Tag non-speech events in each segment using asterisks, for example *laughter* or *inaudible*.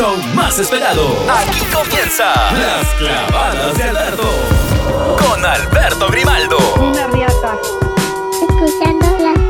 show más esperado. Aquí comienza Las Clavadas de Alberto. Con Alberto Grimaldo. Una riata. Escuchando las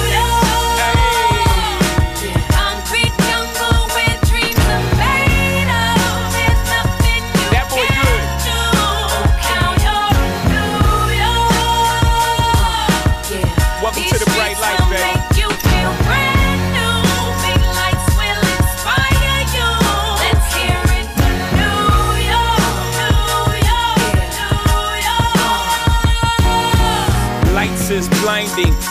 enfim.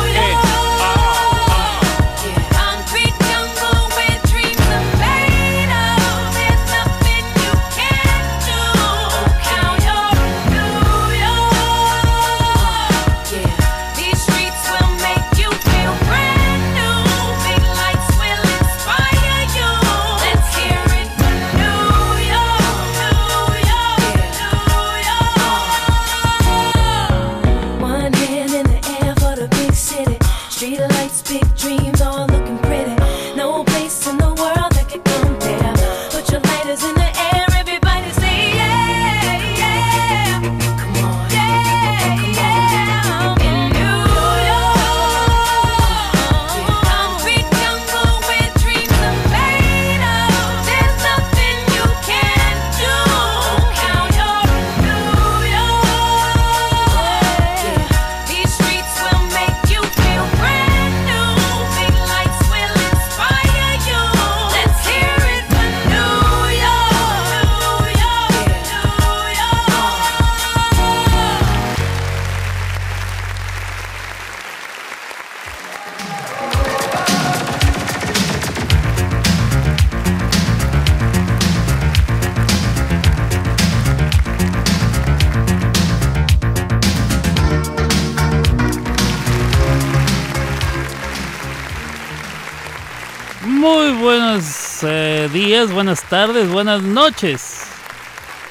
Buenas tardes, buenas noches.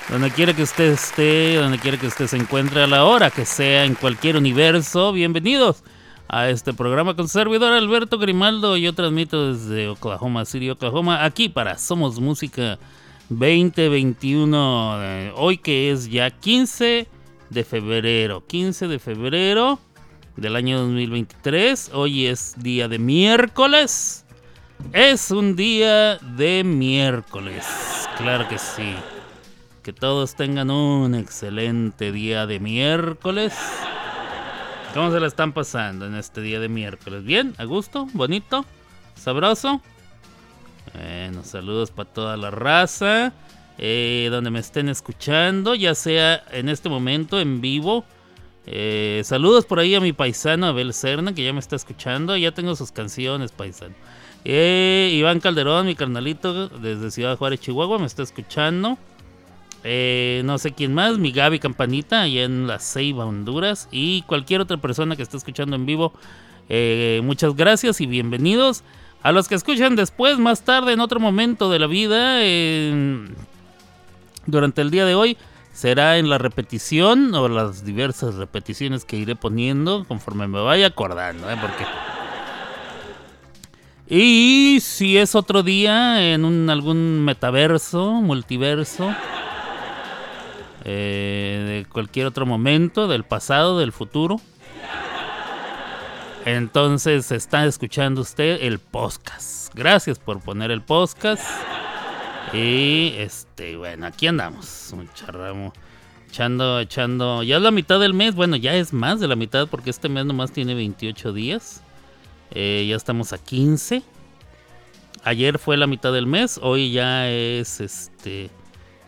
Donde quiera que usted esté, donde quiera que usted se encuentre a la hora que sea, en cualquier universo, bienvenidos a este programa con servidor Alberto Grimaldo. Yo transmito desde Oklahoma City, Oklahoma, aquí para Somos Música 2021. eh, hoy que es ya 15 de febrero, 15 de febrero del año 2023. Hoy es día de miércoles. Es un día de miércoles, claro que sí. Que todos tengan un excelente día de miércoles. ¿Cómo se la están pasando en este día de miércoles? ¿Bien? ¿A gusto? ¿Bonito? ¿Sabroso? Bueno, saludos para toda la raza. eh, donde me estén escuchando, ya sea en este momento en vivo. Eh, saludos por ahí a mi paisano Abel Serna, que ya me está escuchando. Ya tengo sus canciones, paisano. Eh, Iván Calderón, mi carnalito, desde Ciudad Juárez, Chihuahua, me está escuchando. Eh, no sé quién más, mi Gaby Campanita, allá en La Ceiba, Honduras. Y cualquier otra persona que esté escuchando en vivo, eh, muchas gracias y bienvenidos. A los que escuchan después, más tarde, en otro momento de la vida, durante el día de hoy, será en la repetición o las diversas repeticiones que iré poniendo conforme me vaya acordando. Porque... Y si es otro día en un, algún metaverso, multiverso, eh, de cualquier otro momento, del pasado, del futuro, entonces está escuchando usted el podcast. Gracias por poner el podcast. Y este, bueno, aquí andamos. Un charramo. Echando, echando. Ya es la mitad del mes. Bueno, ya es más de la mitad porque este mes nomás tiene 28 días. Eh, ya estamos a 15. Ayer fue la mitad del mes. Hoy ya es este.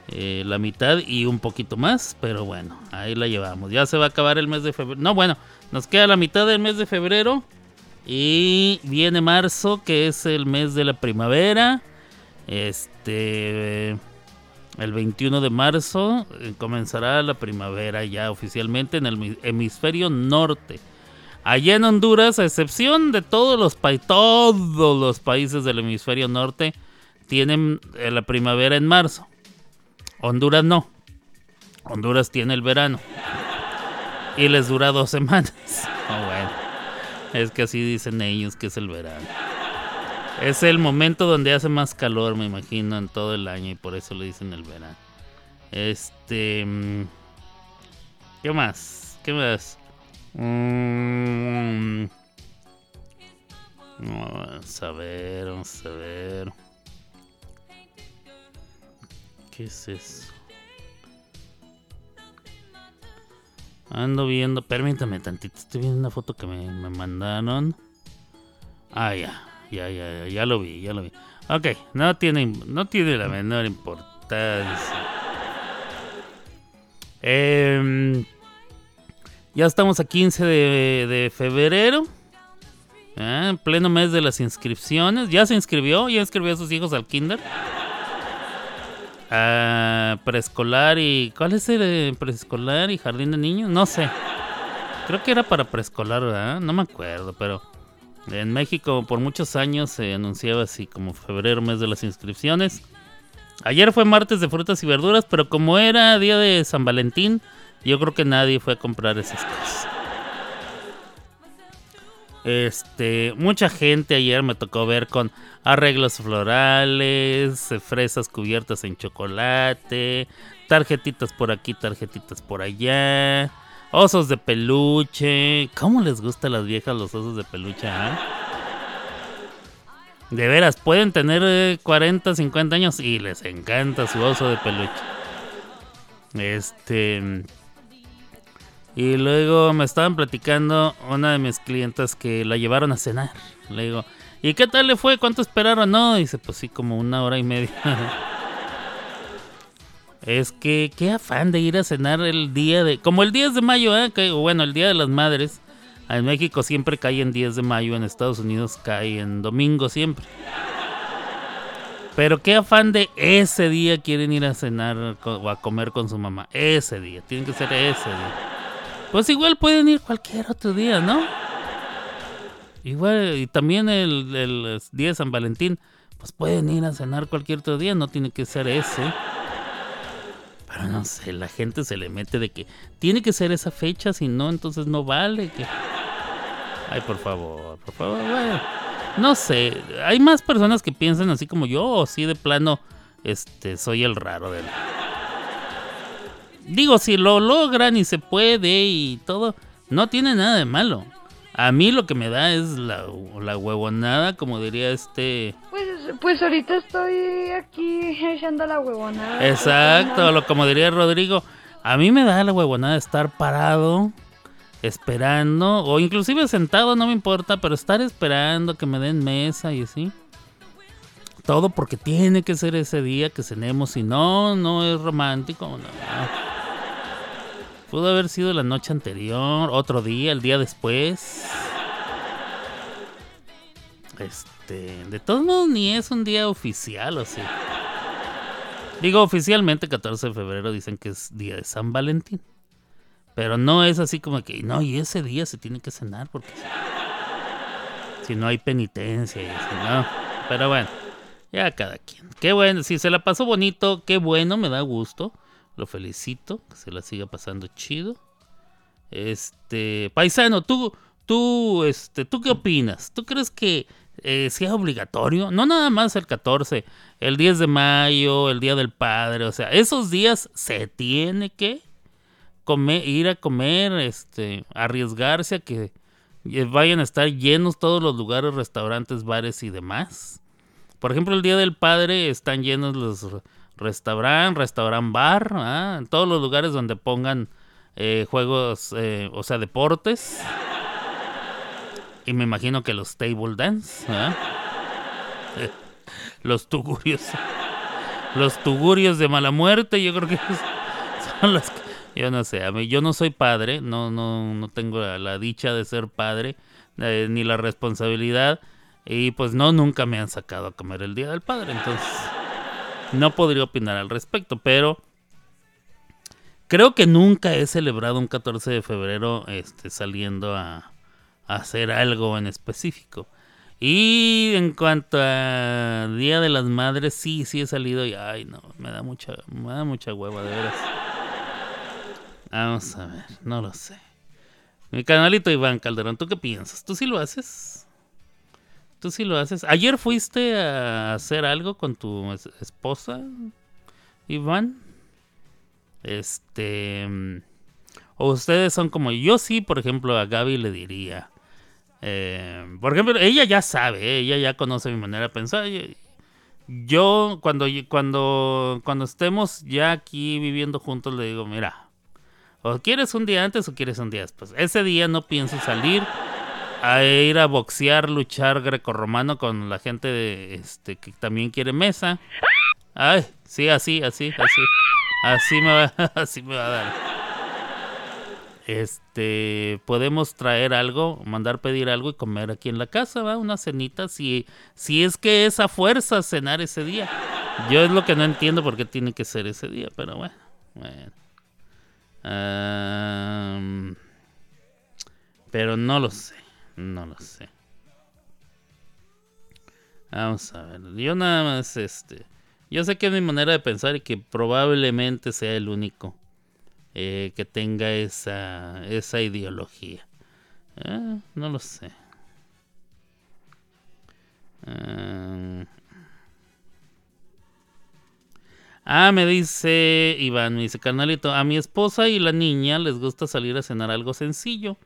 eh, la mitad y un poquito más. Pero bueno, ahí la llevamos. Ya se va a acabar el mes de febrero. No, bueno, nos queda la mitad del mes de febrero. Y viene marzo, que es el mes de la primavera. Este. El 21 de marzo eh, comenzará la primavera ya oficialmente en el mi- hemisferio norte. Allá en Honduras, a excepción de todos los, pa- todos los países del hemisferio norte, tienen eh, la primavera en marzo. Honduras no. Honduras tiene el verano. Y les dura dos semanas. *laughs* Oh, bueno. Es que así dicen ellos que es el verano. Es el momento donde hace más calor, me imagino, en todo el año y por eso le dicen el verano. Este... mm, ¿Qué más? ¿Qué más? Mm, Vamos a ver, vamos a ver. ¿Qué es eso? Ando viendo, permítame tantito, estoy viendo una foto que me, me mandaron. Ah, ya, ya, ya, ya, lo vi, ya lo vi. Ok, no tiene, no tiene la menor importancia. Em, ya estamos a 15 de, de febrero. Ah, en pleno mes de las inscripciones. ¿Ya se inscribió? ¿Ya inscribió a sus hijos al kinder? Ah, preescolar y... ¿Cuál es el eh, preescolar y jardín de niños? No sé. Creo que era para preescolar, ¿verdad? No me acuerdo, pero... En México por muchos años se anunciaba así como febrero, mes de las inscripciones. Ayer fue martes de frutas y verduras, pero como era día de San Valentín, yo creo que nadie fue a comprar esas cosas. Este, mucha gente ayer me tocó ver con arreglos florales, eh, fresas cubiertas en chocolate, tarjetitas por aquí, tarjetitas por allá, osos de peluche. ¿Cómo les gusta a las viejas los osos de peluche? ah? De veras, pueden tener eh, 40, 50 años y les encanta su oso de peluche. Este. Y luego me estaban platicando una de mis clientas que la llevaron a cenar. Le digo, ¿y qué tal le fue? ¿Cuánto esperaron? No, dice, pues sí, como una hora y media. *laughs* es que qué afán de ir a cenar el día de... Como el 10 de mayo, ¿eh? Que- bueno, el Día de las Madres. En México siempre cae en 10 de mayo, en Estados Unidos cae en domingo siempre. Pero qué afán de ese día quieren ir a cenar o a comer con su mamá. Ese día, tiene que ser ese día. Pues igual pueden ir cualquier otro día, ¿no? Igual, y también el, día de San Valentín, pues pueden ir a cenar cualquier otro día, no tiene que ser ese. Pero no sé, la gente se le mete de que tiene que ser esa fecha, si no, entonces no vale. Ay, por favor, por favor, bueno. No sé, hay más personas que piensan así como yo, o sí de plano, este, soy el raro del... Digo, si lo logran y se puede y todo, no tiene nada de malo. A mí lo que me da es la, la huevonada, como diría este... Pues, pues ahorita estoy aquí echando la huevonada. Exacto, lo como diría Rodrigo. A mí me da la huevonada estar parado, esperando, o inclusive sentado, no me importa, pero estar esperando que me den mesa y así. Todo porque tiene que ser ese día que cenemos, si no, no es romántico. Pudo haber sido la noche anterior, otro día, el día después. Este, de todos modos, ni es un día oficial, o sí. Digo, oficialmente 14 de febrero dicen que es día de San Valentín. Pero no es así como que, no, y ese día se tiene que cenar porque si, no hay penitencia no. Pero bueno, ya cada quien. Qué bueno, si se la pasó bonito, qué bueno, me da gusto. Lo felicito, que se la siga pasando chido. Este, paisano, tú, tú, este, ¿tú qué opinas? ¿Tú crees que eh, sea obligatorio? No nada más el 14, el 10 de mayo, el Día del Padre, o sea, esos días se tiene que comer, ir a comer, este, arriesgarse a que eh, vayan a estar llenos todos los lugares, restaurantes, bares y demás. Por ejemplo, el Día del Padre están llenos los restaurant, restaurant bar, ¿ah? en todos los lugares donde pongan eh, juegos, eh, o sea, deportes. Y me imagino que los table dance, ¿ah? *laughs* Los tugurios, los tugurios de mala muerte, yo creo que *laughs* son los que, yo no sé, a mí, yo no soy padre, no, no, no tengo la, la dicha de ser padre, eh, ni la responsabilidad, y pues no, nunca me han sacado a comer el Día del Padre, entonces no podría opinar al respecto, pero creo que nunca he celebrado un 14 de febrero este, saliendo a, hacer algo en específico. Y en cuanto a Día de las Madres, sí, sí he salido y ay no, me da mucha, me da mucha hueva de veras. Vamos a ver, no lo sé. Mi canalito Iván Calderón, ¿tú qué piensas? ¿Tú sí lo haces? ¿Tú sí lo haces? ¿Ayer fuiste a hacer algo con tu es- esposa, Iván? Este... mm, O ustedes son como... Yo sí, por ejemplo, a Gaby le diría... eh, por ejemplo, ella ya sabe, ¿eh? ella ya conoce mi manera de pensar. Yo, cuando, cuando, cuando estemos ya aquí viviendo juntos, le digo, mira, o quieres un día antes o quieres un día después. Ese día no pienso salir a ir a boxear, luchar grecorromano con la gente de, este, que también quiere mesa. Ay, sí, así, así, así. Así me va, *laughs* así me va a dar. Este, podemos traer algo, mandar pedir algo y comer aquí en la casa, ¿va? Una cenita, si, si es que es a fuerza cenar ese día. Yo es lo que no entiendo por qué tiene que ser ese día, pero bueno, bueno. Pero no lo sé, no lo sé. Vamos a ver, yo nada más, este, yo sé que es mi manera de pensar y que probablemente sea el único eh, que tenga esa, esa ideología. Ah, no lo sé. Ah, Ah, me dice Iván, me dice, carnalito, a mi esposa y la niña les gusta salir a cenar algo sencillo.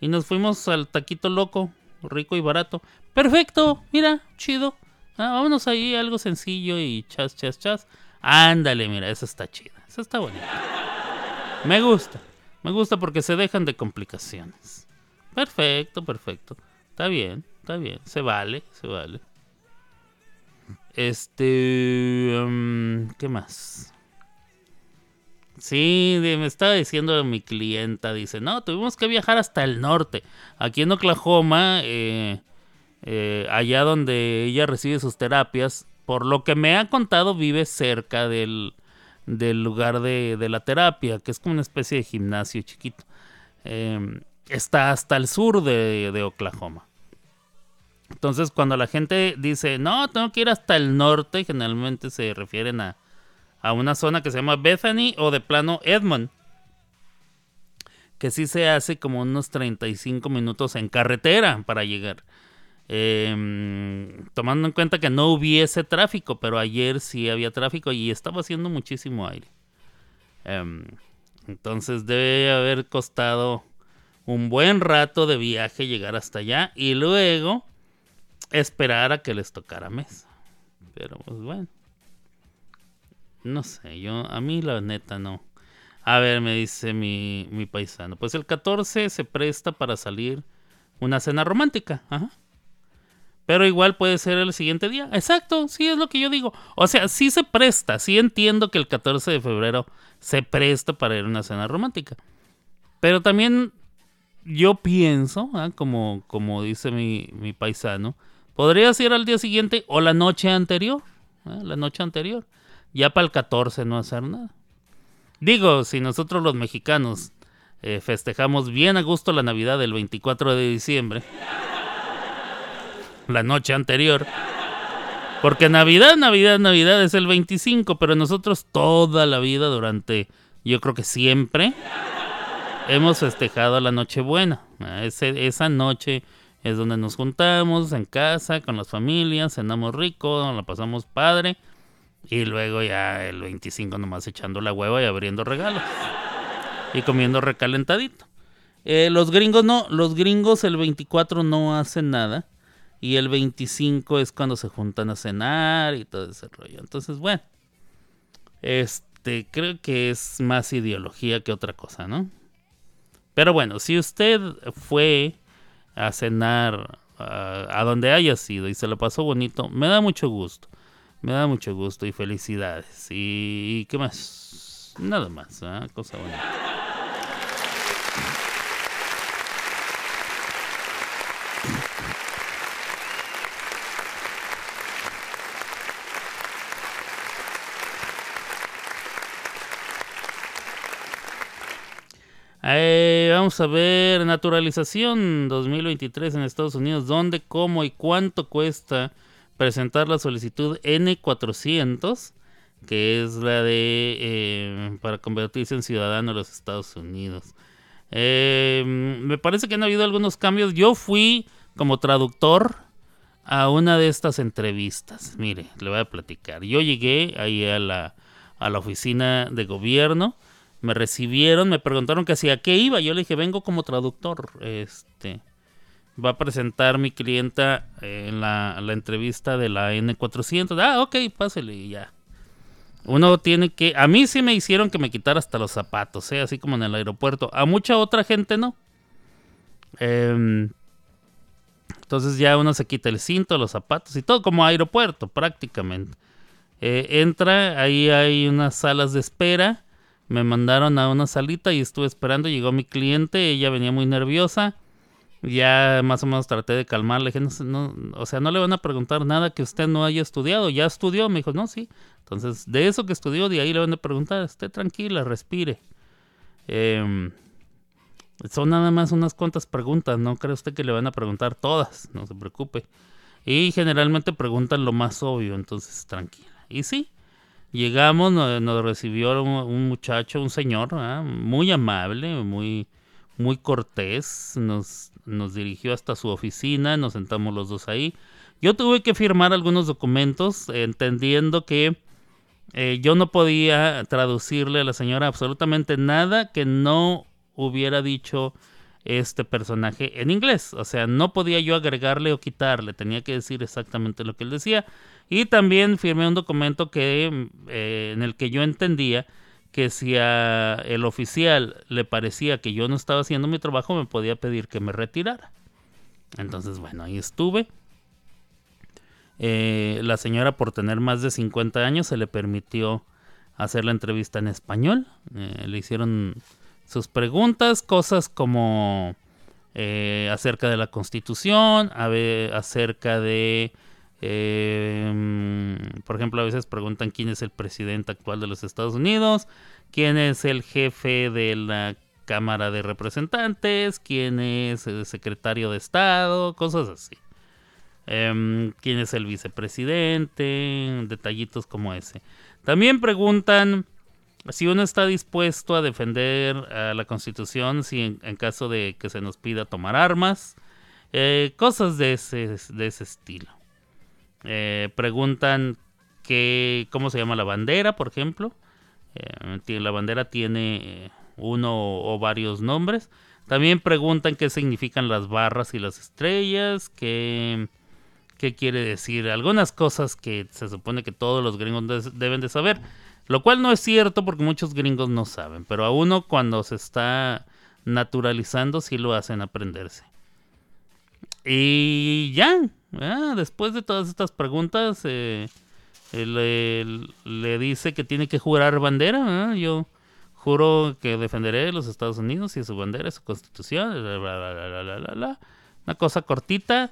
Y nos fuimos al taquito loco, rico y barato. Perfecto, mira, chido. Ah, vámonos ahí, algo sencillo y chas, chas, chas. Ándale, mira, eso está chido. Eso está bonito. Me gusta. Me gusta porque se dejan de complicaciones. Perfecto, perfecto. Está bien, está bien. Se vale, se vale. Este. mm, ¿Qué más? Sí, me estaba diciendo mi clienta, dice, no, tuvimos que viajar hasta el norte. Aquí en Oklahoma, eh, eh, allá donde ella recibe sus terapias, por lo que me ha contado, vive cerca del, lugar de, de la terapia, que es como una especie de gimnasio chiquito. Eh, está hasta el sur de Oklahoma. Entonces, cuando la gente dice, no, tengo que ir hasta el norte, generalmente se refieren a, a una zona que se llama Bethany o de plano Edmond, que sí se hace como unos 35 minutos en carretera para llegar. Em, tomando en cuenta que no hubiese tráfico, pero ayer sí había tráfico y estaba haciendo muchísimo aire. Em, entonces debe haber costado un buen rato de viaje llegar hasta allá y luego esperar a que les tocara mesa. Pero pues bueno. No sé, yo a mí la neta no. A ver, me dice mi, mi paisano. Pues el 14 se presta para salir una cena romántica. Ajá. Pero igual puede ser el siguiente día. Exacto, sí es lo que yo digo. O sea, sí se presta. Sí entiendo que el 14 de febrero se presta para ir a una cena romántica. Pero también yo pienso, ¿ah? como, como dice mi, mi paisano, podría ser al día siguiente o la noche anterior. ¿ah? La noche anterior. Ya para el 14 no hacer nada. Digo, si nosotros los mexicanos eh, festejamos bien a gusto la Navidad del 24 de diciembre, la noche anterior, porque Navidad, Navidad, Navidad es el 25, pero nosotros toda la vida durante, yo creo que siempre, hemos festejado la Nochebuena. Ah, ese- esa noche es donde nos juntamos en casa con las familias, cenamos rico, la pasamos padre. Y luego ya el 25 nomás echando la hueva y abriendo regalos. Y comiendo recalentadito. Eh, los gringos no, los gringos el 24 no hacen nada. Y el 25 es cuando se juntan a cenar y todo ese rollo. Entonces, bueno. Este, creo que es más ideología que otra cosa, ¿no? Pero bueno, si usted fue a cenar a, a donde haya sido y se lo pasó bonito, me da mucho gusto. Me da mucho gusto y felicidades. ¿Y qué más? Nada más, ¿ah? cosa bonita. Eh, vamos a ver, naturalización 2023 en Estados Unidos. ¿Dónde, cómo y cuánto cuesta presentar la solicitud N400? Que es la de eh, para convertirse en ciudadano de los Estados Unidos. Eh, me parece que han habido algunos cambios. Yo fui como traductor a una de estas entrevistas. Mire, le voy a platicar. Yo llegué ahí a la, a la oficina de gobierno. Me recibieron, me preguntaron que hacia qué iba. Yo le dije, vengo como traductor. Este va a presentar mi clienta en la, la entrevista de la N400. Ah, ok, pásele y ya. Uno tiene que. A mí sí me hicieron que me quitara hasta los zapatos, ¿eh? así como en el aeropuerto. A mucha otra gente no. Em, entonces ya uno se quita el cinto, los zapatos y todo como aeropuerto prácticamente. Eh, entra, ahí hay unas salas de espera. Me mandaron a una salita y estuve esperando. Llegó mi cliente, ella venía muy nerviosa. Ya más o menos traté de calmarle. Le dije, no, no, o sea, no le van a preguntar nada que usted no haya estudiado. ¿Ya estudió? Me dijo, no, sí. Entonces, de eso que estudió, de ahí le van a preguntar. Esté tranquila, respire. Em, son nada más unas cuantas preguntas. No cree usted que le van a preguntar todas. No se preocupe. Y generalmente preguntan lo más obvio. Entonces, tranquila. Y sí, llegamos, nos, recibió un, muchacho, un señor, muy amable, muy, muy cortés. Nos, nos dirigió hasta su oficina, nos sentamos los dos ahí. Yo tuve que firmar algunos documentos, entendiendo que eh, yo no podía traducirle a la señora absolutamente nada que no hubiera dicho este personaje en inglés. O sea, no podía yo agregarle o quitarle, tenía que decir exactamente lo que él decía. Y también firmé un documento que, eh, en el que yo entendía que si a el oficial le parecía que yo no estaba haciendo mi trabajo, me podía pedir que me retirara. Entonces, bueno, ahí estuve. Eh, la señora, por tener más de 50 años, se le permitió hacer la entrevista en español. Eh, le hicieron sus preguntas, cosas como eh, acerca de la constitución, acerca de, mm, por ejemplo, a veces preguntan quién es el presidente actual de los Estados Unidos, quién es el jefe de la Cámara de Representantes, quién es el secretario de Estado, cosas así. Em, quién es el vicepresidente, detallitos como ese. También preguntan si uno está dispuesto a defender a la Constitución si en, en caso de que se nos pida tomar armas, eh, cosas de ese, de ese estilo. Eh, preguntan que, cómo se llama la bandera, por ejemplo. Eh, la bandera tiene eh, uno o varios nombres. También preguntan qué significan las barras y las estrellas, qué, qué quiere decir, algunas cosas que se supone que todos los gringos deben de saber. Lo cual no es cierto porque muchos gringos no saben, pero a uno cuando se está naturalizando sí lo hacen aprenderse. Y ya, ya, después de todas estas preguntas, eh, le dice que tiene que jurar bandera. Yo juro que defenderé los Estados Unidos y su bandera, su constitución. Una cosa cortita.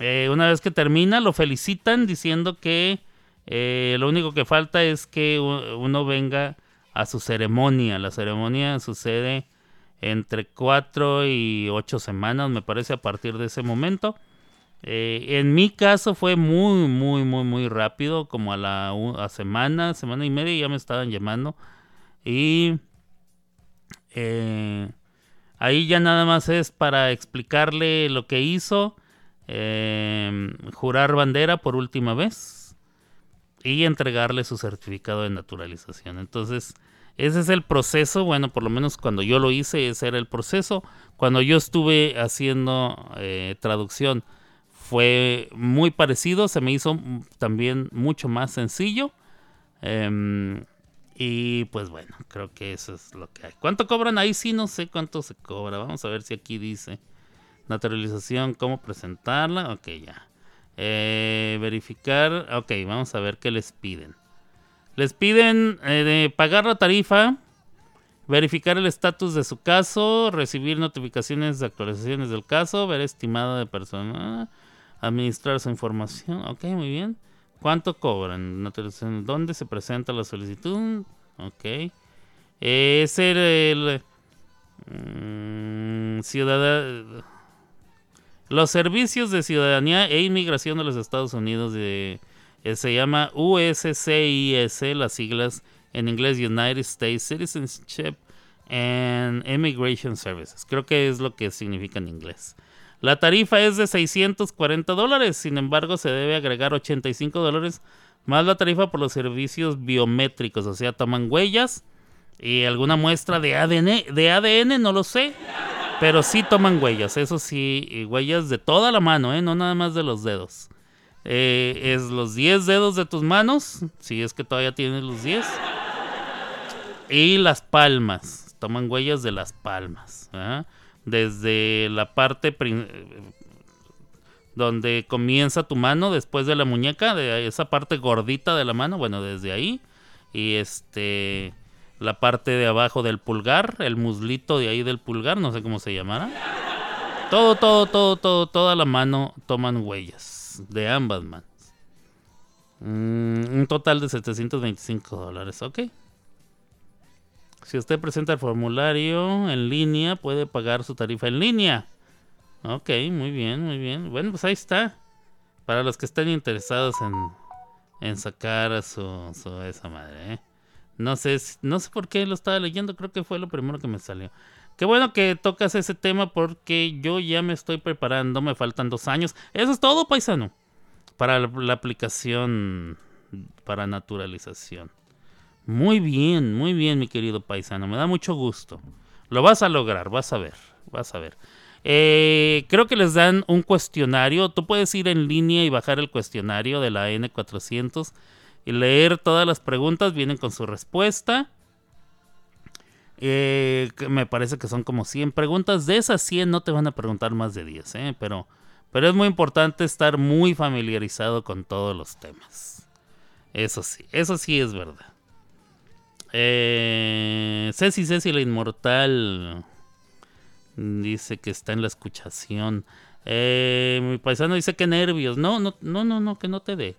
Eh, una vez que termina, lo felicitan diciendo que eh, lo único que falta es que uno venga a su ceremonia. La ceremonia sucede entre 4 y 8 semanas, me parece, a partir de ese momento. Eh, en mi caso fue muy, muy, muy, muy rápido, como a la a semana, semana y media ya me estaban llamando. Y eh, ahí ya nada más es para explicarle lo que hizo, eh, jurar bandera por última vez y entregarle su certificado de naturalización. Entonces, ese es el proceso, bueno, por lo menos cuando yo lo hice, ese era el proceso. Cuando yo estuve haciendo eh, traducción, fue muy parecido, se me hizo también mucho más sencillo. Em, y pues bueno, creo que eso es lo que hay. ¿Cuánto cobran? Ahí sí no sé cuánto se cobra. Vamos a ver si aquí dice naturalización, cómo presentarla. Ok, ya. Eh, verificar. Ok, vamos a ver qué les piden. Les piden eh, pagar la tarifa, verificar el estatus de su caso, recibir notificaciones de actualizaciones del caso, ver estimada de persona, administrar su información. Ok, muy bien. ¿Cuánto cobran? ¿Dónde se presenta la solicitud? Ok. Es el, el, mm, los servicios de ciudadanía e inmigración de los Estados Unidos de, eh, se llama USCIS, las siglas en inglés United States Citizenship and Immigration Services. Creo que es lo que significa en inglés. La tarifa es de 640 dólares, sin embargo se debe agregar 85 dólares más la tarifa por los servicios biométricos, o sea, toman huellas y alguna muestra de ADN, de ADN no lo sé, pero sí toman huellas, eso sí, y huellas de toda la mano, ¿eh? no nada más de los dedos. Eh, es los 10 dedos de tus manos, si es que todavía tienes los 10. Y las palmas, toman huellas de las palmas. ¿ah? Desde la parte donde comienza tu mano, después de la muñeca, de esa parte gordita de la mano, bueno, desde ahí. Y este, la parte de abajo del pulgar, el muslito de ahí del pulgar, no sé cómo se llamará. Todo, todo, todo, todo, toda la mano toman huellas de ambas manos. Mm, un total de 725 dólares, ok. Si usted presenta el formulario en línea, puede pagar su tarifa en línea. Ok, muy bien, muy bien. Bueno, pues ahí está. Para los que estén interesados en, en sacar su, su- esa madre, ¿eh? No sé, no sé por qué lo estaba leyendo, creo que fue lo primero que me salió. Qué bueno que tocas ese tema porque yo ya me estoy preparando, me faltan dos años. Eso es todo, paisano. Para la aplicación para naturalización. Muy bien, muy bien, mi querido paisano. Me da mucho gusto. Lo vas a lograr, vas a ver, vas a ver. Eh, creo que les dan un cuestionario. Tú puedes ir en línea y bajar el cuestionario de la N400 y leer todas las preguntas. Vienen con su respuesta. Eh, me parece que son como 100 preguntas. De esas 100 no te van a preguntar más de 10, ¿eh? pero, pero es muy importante estar muy familiarizado con todos los temas. Eso sí, eso sí es verdad. Eh, Ceci Ceci la Inmortal dice que está en la escuchación. Eh, mi paisano dice que nervios. No, no, no, no, no, que no te dé.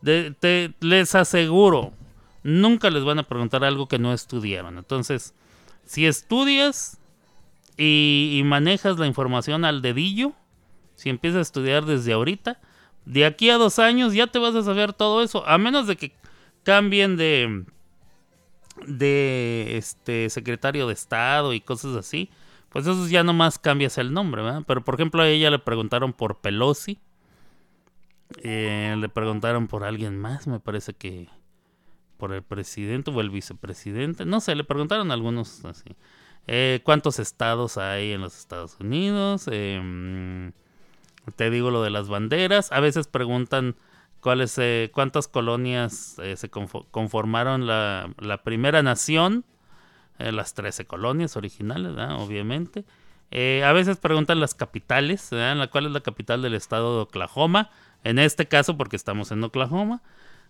De- te, les aseguro, nunca les van a preguntar algo que no estudiaron. Entonces, si estudias y, y manejas la información al dedillo, si empiezas a estudiar desde ahorita, De aquí a dos años ya te vas a saber todo eso, a menos de que cambien de de este secretario de Estado y cosas así. Pues eso ya nomás cambias el nombre, ¿verdad? Pero por ejemplo a ella le preguntaron por Pelosi. Eh, le preguntaron por alguien más, me parece que por el presidente o el vicepresidente. No sé, le preguntaron algunos así. Eh, ¿Cuántos estados hay en los Estados Unidos? Mm, te digo lo de las banderas. A veces preguntan cuáles, eh, cuántas colonias eh, se confo- conformaron la, la primera nación. Eh, las 13 colonias originales, obviamente. Eh, a veces preguntan las capitales, ¿verdad? ¿cuál es la capital del estado de Oklahoma? En este caso, porque estamos en Oklahoma.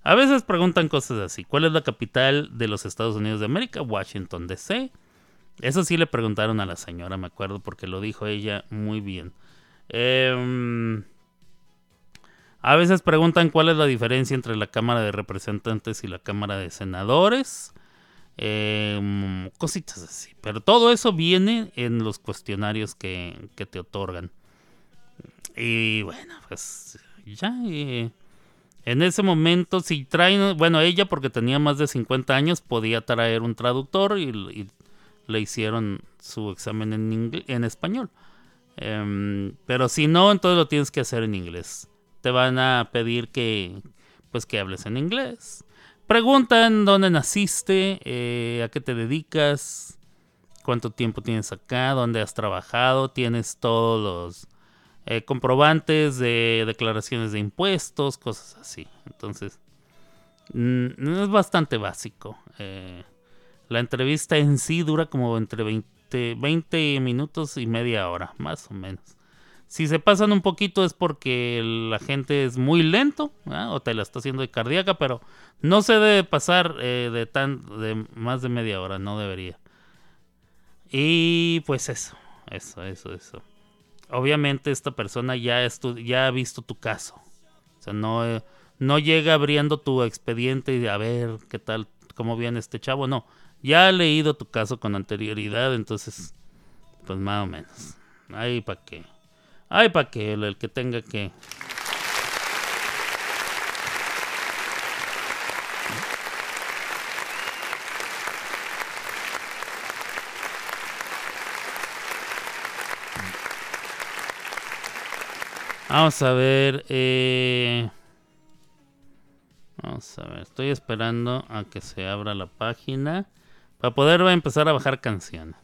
A veces preguntan cosas así. ¿Cuál es la capital de los Estados Unidos de América? Washington, D.C. Eso sí le preguntaron a la señora, me acuerdo, porque lo dijo ella muy bien. Em, a veces preguntan cuál es la diferencia entre la Cámara de Representantes y la Cámara de Senadores. Em, cositas así. Pero todo eso viene en los cuestionarios que, te otorgan. Y bueno, pues ya. eh, en ese momento, si traen, bueno, ella porque tenía más de 50 años podía traer un traductor y, le hicieron su examen en español. Em, pero si no, entonces lo tienes que hacer en inglés. Te van a pedir que, pues, que hables en inglés. Preguntan dónde naciste, eh, a qué te dedicas, cuánto tiempo tienes acá, dónde has trabajado, tienes todos los eh, comprobantes de declaraciones de impuestos, cosas así. Entonces, mm, es bastante básico. Eh, la entrevista en sí dura como entre 20, 20 minutos y media hora, más o menos. Si se pasan un poquito es porque la gente es muy lento o te la está haciendo de cardíaca, pero no se debe pasar eh, de, tan, de más de media hora, no debería. Y pues eso, eso, eso, eso. Obviamente esta persona ya, ya ha visto tu caso. O sea, no, eh, no llega abriendo tu expediente y a ver qué tal, cómo viene este chavo. No, ya ha leído tu caso con anterioridad, entonces, pues más o menos. Ahí para que, ahí para que el, el que tenga que... Vamos a ver. eh, Vamos a ver. Estoy esperando a que se abra la página. Para poder empezar a bajar canciones.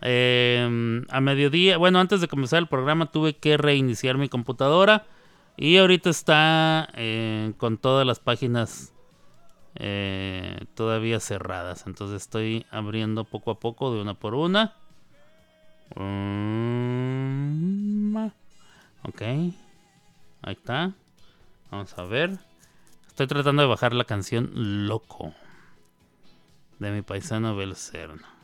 Eh, a mediodía. Bueno, antes de comenzar el programa tuve que reiniciar mi computadora. Y ahorita está eh, con todas las páginas eh, todavía cerradas. Entonces estoy abriendo poco a poco de una por una. Mm, Ok. Ahí está. Vamos a ver. Estoy tratando de bajar la canción Loco. De mi paisano Belcerno.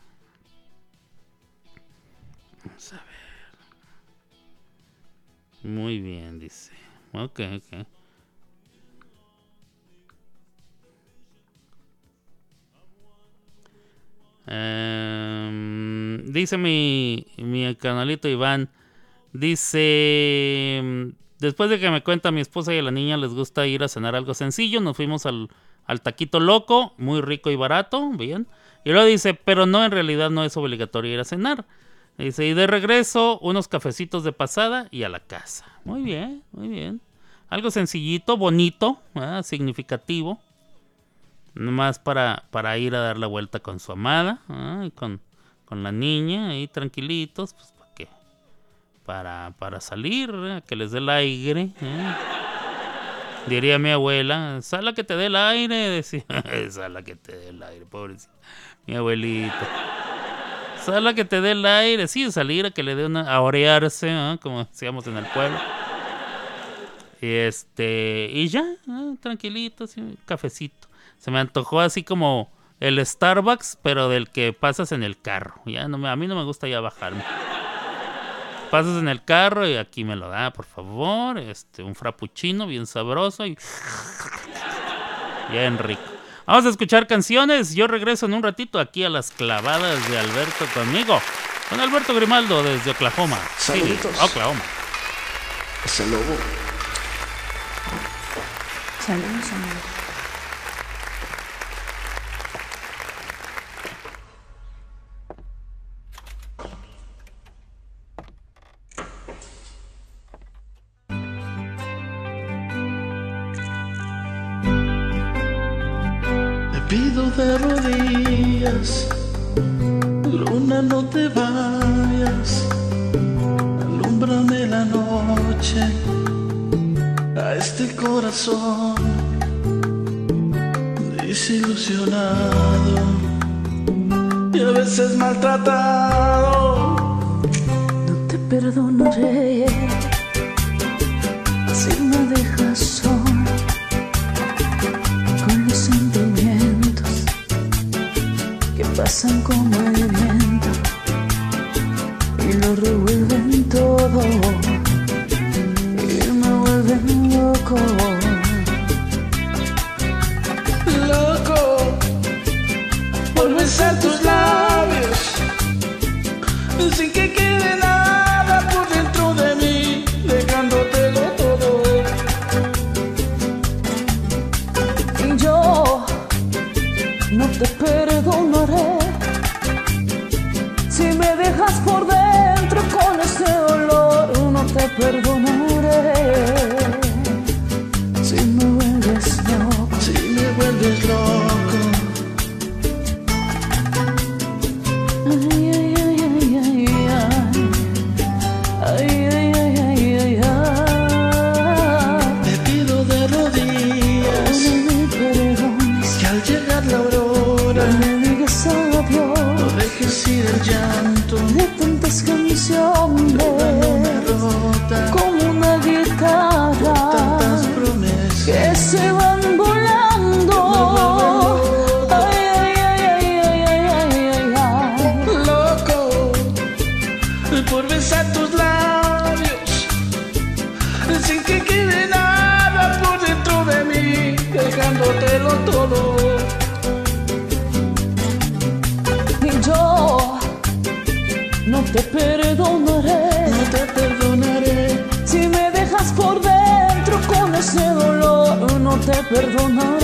Vamos a ver. Muy bien, dice. Ok, ok. Em, dice mi, mi canalito Iván. Dice, mm, después de que me cuenta mi esposa y la niña les gusta ir a cenar algo sencillo, nos fuimos al, al taquito loco, muy rico y barato, bien. Y luego dice, pero no, en realidad no es obligatorio ir a cenar. Dice, y de regreso, unos cafecitos de pasada y a la casa. Muy bien, muy bien. Algo sencillito, bonito, significativo. Nomás para, para ir a dar la vuelta con su amada, con, con la niña, ahí tranquilitos, pues para qué. Para, salir, ¿eh? que les dé el aire. ¿eh? Diría mi abuela, sal a que te dé el aire, *laughs* decía, sal a que te dé el aire, pobrecita. Mi abuelita. Sal a que te dé el aire, sí, salir a que le dé una, a orearse, como decíamos en el pueblo. Y este, y ya, tranquilito, así, un cafecito. Se me antojó así como el Starbucks, pero del que pasas en el carro. Ya no me, a mí no me gusta ya bajarme. Pasas en el carro y aquí me lo da, por favor. Este, un frappuccino bien sabroso y bien rico. Vamos a escuchar canciones. Yo regreso en un ratito aquí a las clavadas de Alberto conmigo. Con Alberto Grimaldo desde Oklahoma. City, Oklahoma. Es el lobo. Saludos, amigos. pido de rodillas, luna no te vayas, alumbrame la noche a este corazón desilusionado y a veces maltratado. No te perdonaré si me dejas solo con los pasan como el viento y lo revuelven todo y me vuelven loco. Loco por besar tu perdonaré. Si me vuelves loco, si me vuelves loco. Ay, ay, ay, ay, ay, ay, ay, ay, ay, ay, ay. Te pido de rodillas mi perdón, que al llegar la aurora no me digas adiós, no dejes ir el llanto de tantas canciones. te perdonar.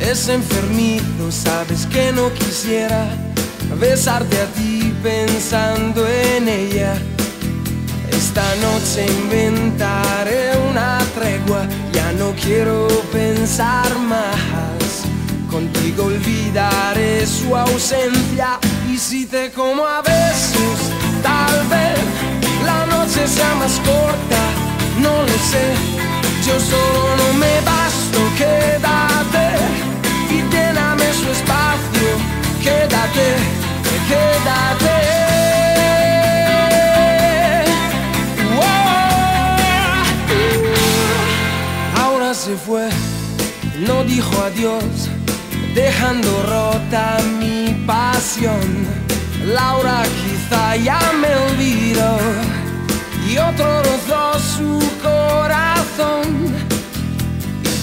Es enfermizo, sabes que no quisiera besarte a ti pensando en ella. Esta noche inventaré una tregua, ya no quiero pensar más. Contigo olvidaré su ausencia y si te como a besos, tal vez la noche sea más corta, no lo sé. Yo solo no me basto, quédate su espacio, quédate, quédate. Se fue, no dijo adiós, dejando rota mi pasión. Laura quizá ya me olvidó y otro rozó su corazón.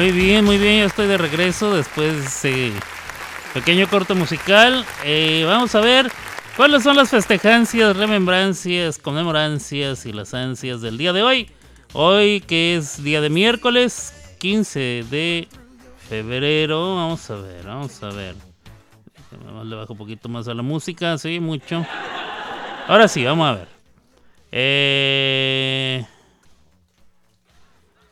Muy bien, muy bien, ya estoy de regreso después de ese pequeño corto musical. Eh, vamos a ver cuáles son las festejancias, remembrancias, conmemorancias y las ansias del día de hoy. Hoy que es día de miércoles 15 de febrero. Vamos a ver, vamos a ver. Le bajo un poquito más a la música, sí, mucho. Ahora sí, vamos a ver. Eh,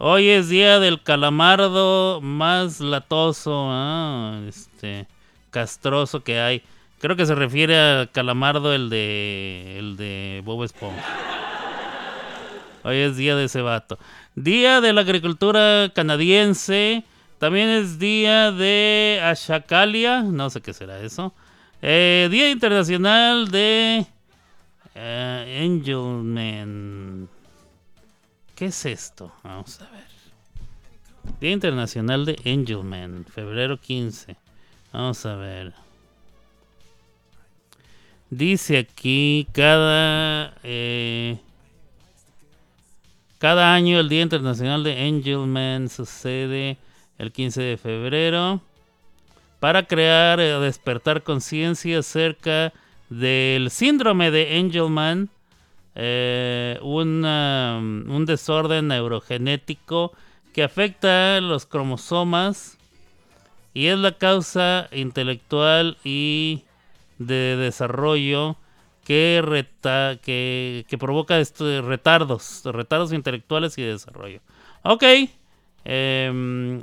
Hoy es día del calamardo más latoso, ah, este, castroso que hay. Creo que se refiere al calamardo el de el de Bob Esponja. Hoy es día de ese vato. Día de la agricultura canadiense. También es día de Ashacalia. No sé qué será eso. Eh, día internacional de eh, Angelman. ¿Qué es esto? Vamos a ver. Día Internacional de Angelman, febrero 15. Vamos a ver. Dice aquí cada eh, cada año el Día Internacional de Angelman sucede el 15 de febrero para crear o despertar conciencia acerca del síndrome de Angelman, eh, una- un desorden neurogenético que afecta a los cromosomas y es la causa intelectual y de desarrollo que, reta- que, que provoca estos retardos, retardos intelectuales y de desarrollo. Ok, em,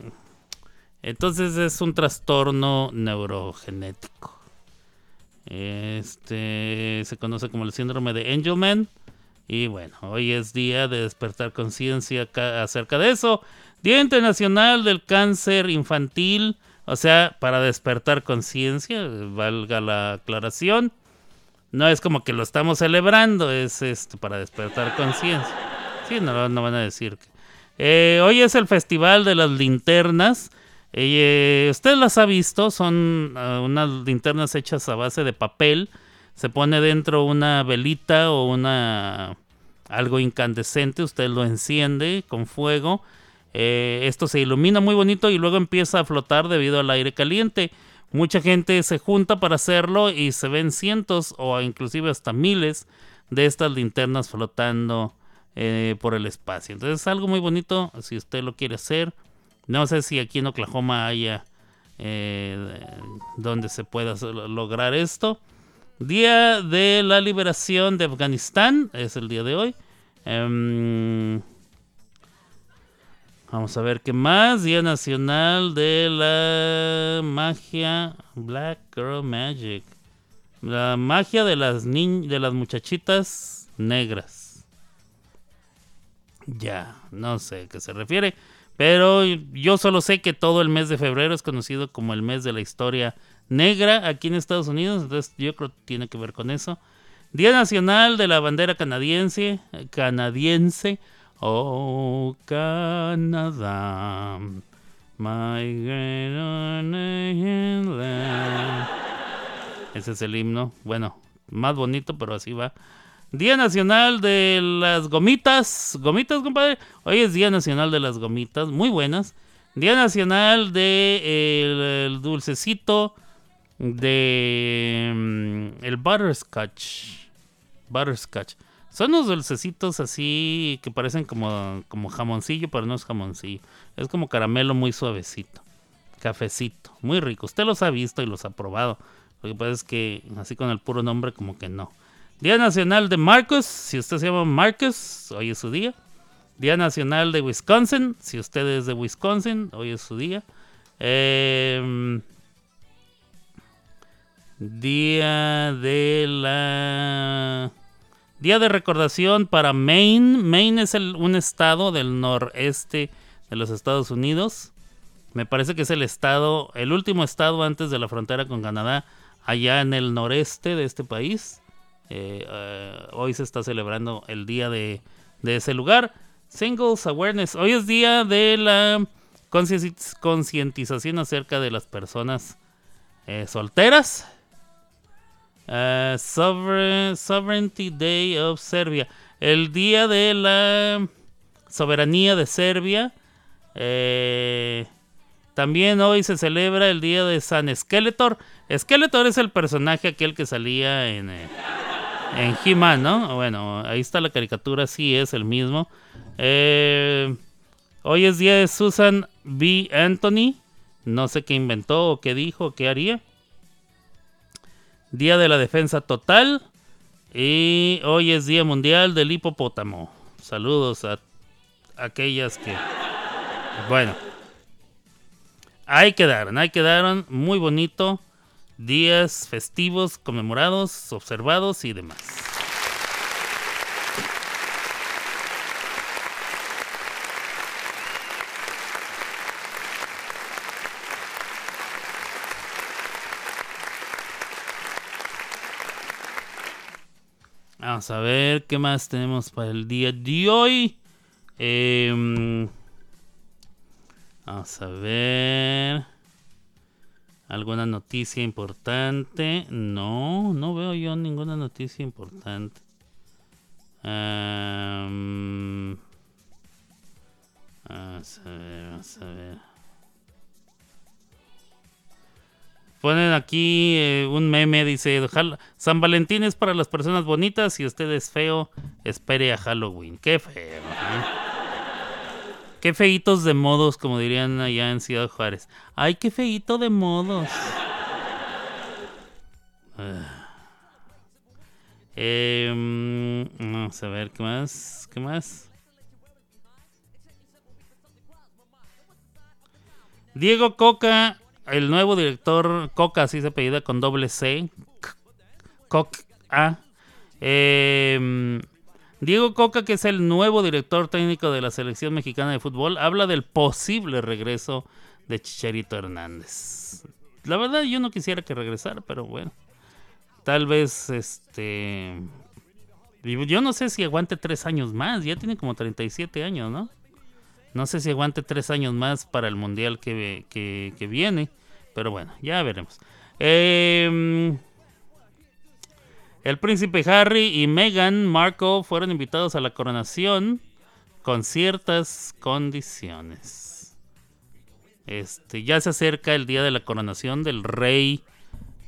entonces es un trastorno neurogenético. Este se conoce como el síndrome de Angelman. Y bueno, hoy es día de despertar conciencia ca- acerca de eso. Día Internacional del Cáncer Infantil. O sea, para despertar conciencia, valga la aclaración. No es como que lo estamos celebrando, es esto para despertar conciencia. Sí, no, no van a decir que. Eh, hoy es el Festival de las Linternas. Eh, usted las ha visto, son ah, unas linternas hechas a base de papel. Se pone dentro una velita o una algo incandescente, usted lo enciende con fuego. Eh, esto se ilumina muy bonito y luego empieza a flotar debido al aire caliente. Mucha gente se junta para hacerlo y se ven cientos o inclusive hasta miles de estas linternas flotando eh, por el espacio. Entonces es algo muy bonito si usted lo quiere hacer. No sé si aquí en Oklahoma haya eh, donde se pueda lograr esto. Día de la liberación de Afganistán es el día de hoy. Em, vamos a ver qué más. Día nacional de la magia Black Girl Magic. La magia de las ni- de las muchachitas negras. Ya, no sé a qué se refiere. Pero yo solo sé que todo el mes de febrero es conocido como el mes de la historia negra aquí en Estados Unidos. Entonces yo creo que tiene que ver con eso. Día Nacional de la Bandera Canadiense. Canadiense. Oh, Canadá. My. Ese es el himno. Bueno, más bonito, pero así va. Día Nacional de las Gomitas. Gomitas, compadre. Hoy es Día Nacional de las Gomitas. Muy buenas. Día Nacional de el, el dulcecito de mm, el butterscotch. Butterscotch. Son unos dulcecitos así que parecen como, como jamoncillo, pero no es jamoncillo. Es como caramelo muy suavecito. Cafecito. Muy rico. Usted los ha visto y los ha probado. Lo que pasa es que así con el puro nombre como que no. Día Nacional de Marcus. Si usted se llama Marcus, hoy es su día. Día Nacional de Wisconsin. Si usted es de Wisconsin, hoy es su día. Em, día de la... Día de recordación para Maine. Maine es el- un estado del noreste de los Estados Unidos. Me parece que es el estado, el último estado antes de la frontera con Canadá, allá en el noreste de este país. Eh, eh, hoy se está celebrando el día de, ese lugar. Singles Awareness. Hoy es día de la concientiz- concientización acerca de las personas eh, solteras. Sovereign- Sovereignty Day of Serbia. El día de la soberanía de Serbia. También hoy se celebra el día de San Skeletor. Skeletor es el personaje aquel que salía en, en He-Man, ¿no? Bueno, ahí está la caricatura, sí es el mismo. Eh, hoy es día de Susan B. Anthony. No sé qué inventó o qué dijo qué haría. Día de la Defensa Total. Y hoy es Día Mundial del Hipopótamo. Saludos a aquellas que... Bueno. Ahí quedaron, ahí quedaron. Muy bonito. Días festivos, conmemorados, observados y demás. Vamos a ver qué más tenemos para el día de hoy. Em, vamos a ver. ¿Alguna noticia importante? No, no veo yo ninguna noticia importante. Vamos a ver, vamos a ver. Ponen aquí eh, un meme, dice, "Hal- San Valentín es para las personas bonitas y usted es feo, espere a Halloween. Qué feo. ¿eh? Qué feitos de modos, como dirían allá en Ciudad Juárez. Ay, qué feito de modos. *sighs* Em, vamos a ver, ¿qué más? ¿Qué más? Diego Coca, el nuevo director, Coca, así se apellida con doble C. Coca. Em, Diego Coca, que es el nuevo director técnico de la selección mexicana de fútbol, habla del posible regreso de Chicharito Hernández. La verdad, yo no quisiera que regresara, pero bueno. Tal vez, este. Yo no sé si aguante tres años más. Ya tiene como 37 años, ¿no? No sé si aguante tres años más para el mundial que, que- que viene. Pero bueno, ya veremos. Em, el príncipe Harry y Meghan Markle fueron invitados a la coronación con ciertas condiciones. Este, ya se acerca el día de la coronación del rey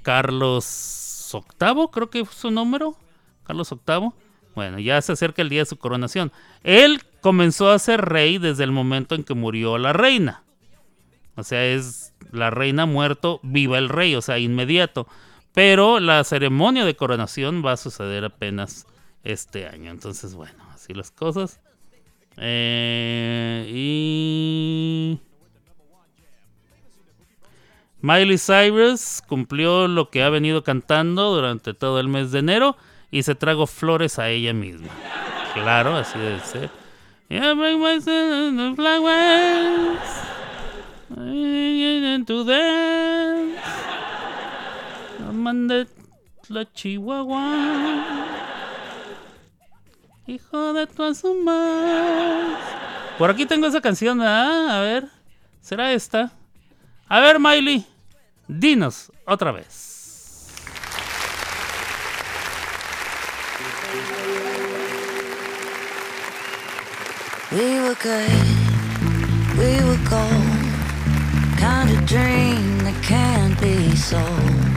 Carlos VIII, creo que fue su número. Carlos VIII. Bueno, ya se acerca el día de su coronación. Él comenzó a ser rey desde el momento en que murió la reina. O sea, es la reina muerto, viva el rey, o sea, inmediato. Pero la ceremonia de coronación va a suceder apenas este año. Entonces, bueno, así las cosas. Eh, y... Miley Cyrus cumplió lo que ha venido cantando durante todo el mes de enero y se tragó flores a ella misma. Claro, así debe ser. Mandé la chihuahua. Hijo de tu asumar. Por aquí tengo esa canción. A ver. ¿Será esta? A ver, Miley. Dinos otra vez. We were. Kind of dream that can't be.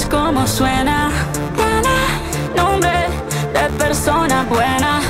sabes cómo suena. Tiene nombre de persona buena.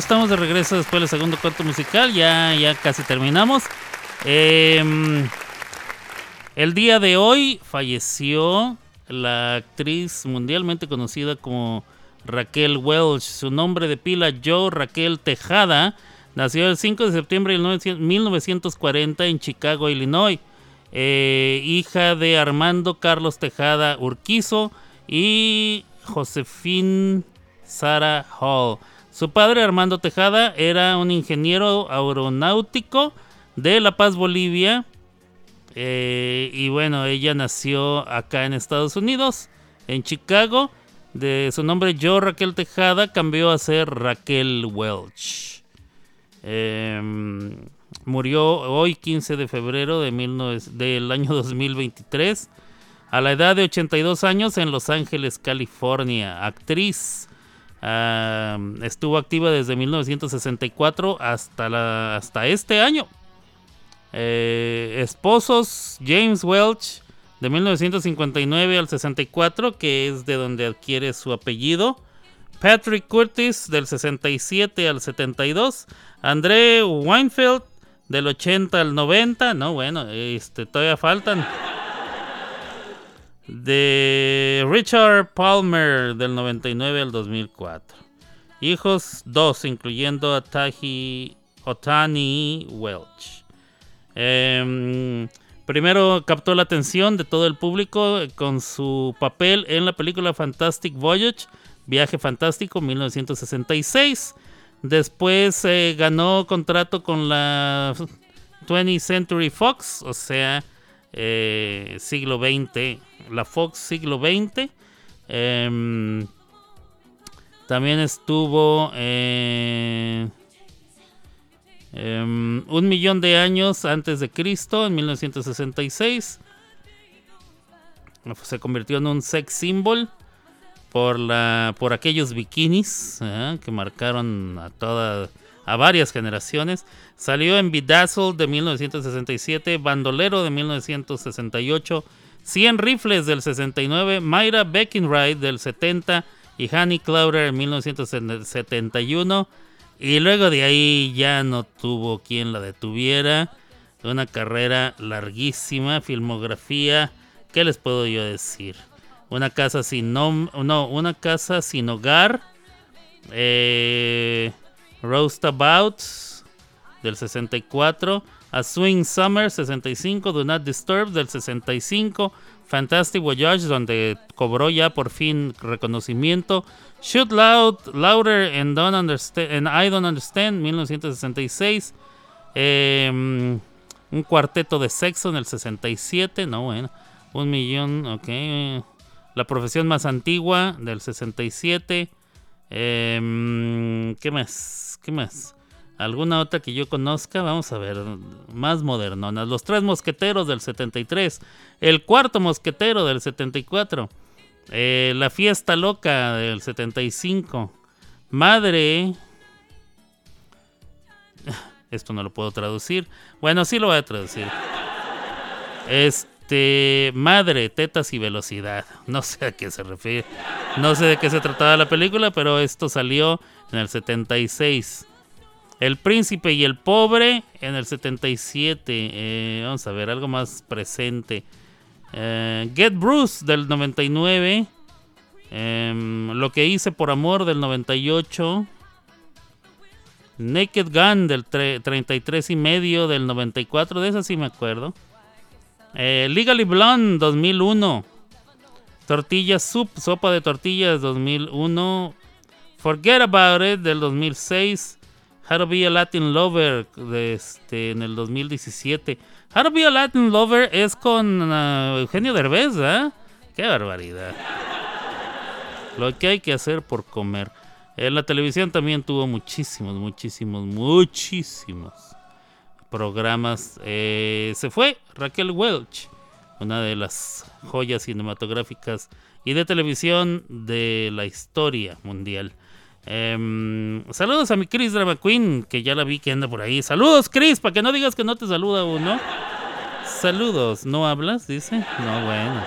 Estamos de regreso después del segundo corto musical. Ya, ya casi terminamos. Em, el día de hoy falleció la actriz mundialmente conocida como Raquel Welch. Su nombre de pila, Joe Raquel Tejada, nació el 5 de septiembre de 1940 en Chicago, Illinois. Eh, hija de Armando Carlos Tejada Urquizo y Josefín Sara Hall. Su padre, Armando Tejada, era un ingeniero aeronáutico de La Paz, Bolivia. Eh, y bueno, ella nació acá en Estados Unidos, en Chicago. De su nombre, yo Raquel Tejada, cambió a ser Raquel Welch. Em, murió hoy, 15 de febrero de 19 del año 2023, a la edad de 82 años en Los Ángeles, California. Actriz. Estuvo activa desde 1964 hasta, hasta este año. Eh, esposos James Welch de 1959 al 64, que es de donde adquiere su apellido. Patrick Curtis del 67 al 72. André Weinfeld del 80 al 90. No, bueno, este, todavía faltan. De Richard Palmer del 99 al 2004. Hijos dos, incluyendo a Tahi Otani Welch. Em, primero captó la atención de todo el público con su papel en la película Fantastic Voyage, Viaje Fantástico 1966. Después eh, ganó contrato con la 20th Century Fox, o sea, eh, siglo XX, la Fox siglo XX. Em, también estuvo eh, em, un millón de años antes de Cristo, en 1966. Se convirtió en un sex symbol por la por aquellos bikinis ¿eh? que marcaron a toda a varias generaciones. Salió en Bedazzled de 1967, Bandolero de 1968, 100 Rifles del 69, Myra Beckenride del 70 y Honey Clowder en 1971. Y luego de ahí ya no tuvo quien la detuviera. Una carrera larguísima, filmografía. ¿Qué les puedo yo decir? Una casa sin nom no, una casa sin hogar. Eh, Roastabout del 64. A Swing Summer 65. Do Not Disturb del 65. Fantastic Voyage donde cobró ya por fin reconocimiento. Shoot Loud, Louder and, don't understand, and I Don't Understand 1966. Eh, un cuarteto de sexo en el 67. No, bueno. Un millón, ok. La profesión más antigua del 67. Eh, ¿Qué más? ¿Qué más? ¿Alguna otra que yo conozca? Vamos a ver. Más modernonas. Los tres mosqueteros del 73. El cuarto mosquetero del 74. Eh, la fiesta loca del 75. Madre. *laughs* Esto no lo puedo traducir. Bueno, sí lo voy a traducir. Este. Madre, tetas y velocidad. *laughs* No sé a qué se refiere. No sé de qué se trataba la película, pero esto salió en el 76. El príncipe y el pobre en el 77. Eh, vamos a ver, algo más presente. Eh, Get Bruce del 99. Em, lo que hice por amor del 98. Naked Gun del 33 y medio del 94. De esa sí me acuerdo. Eh, Legally Blonde 2001. Tortilla Soup, Sopa de Tortillas 2001. Forget About It del 2006. How to Be a Latin Lover este, en el 2017. How to Be a Latin Lover es con uh, Eugenio Derbez, ¿eh? ¡Qué barbaridad! Lo que hay que hacer por comer. En la televisión también tuvo muchísimos, muchísimos, muchísimos programas. Eh, se fue Raquel Welch, una de las joyas cinematográficas y de televisión de la historia mundial. Em, saludos a mi Chris Drama Queen, que ya la vi que anda por ahí. Saludos, Chris, para que no digas que no te saluda uno. Saludos, ¿no hablas? Dice. No, bueno.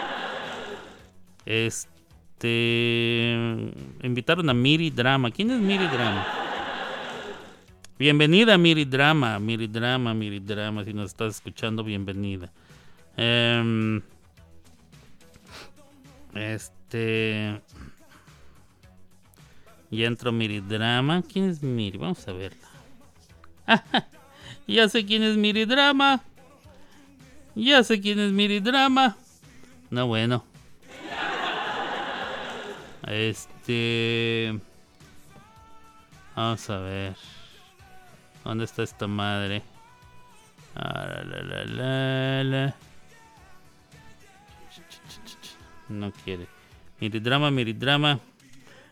Este. Este. Invitaron a Miri Drama. ¿Quién es Miri Drama? Bienvenida, Miri Drama. Miri Drama, Miri Drama. Si nos estás escuchando, bienvenida. Em, este. Ya entró Miri Drama. ¿Quién es Miri? Vamos a verla. *laughs* ya sé quién es Miri Drama. Ya sé quién es Miri Drama. No, bueno. Este. Vamos a ver. ¿Dónde está esta madre? Ah. No quiere. Miridrama, Miridrama.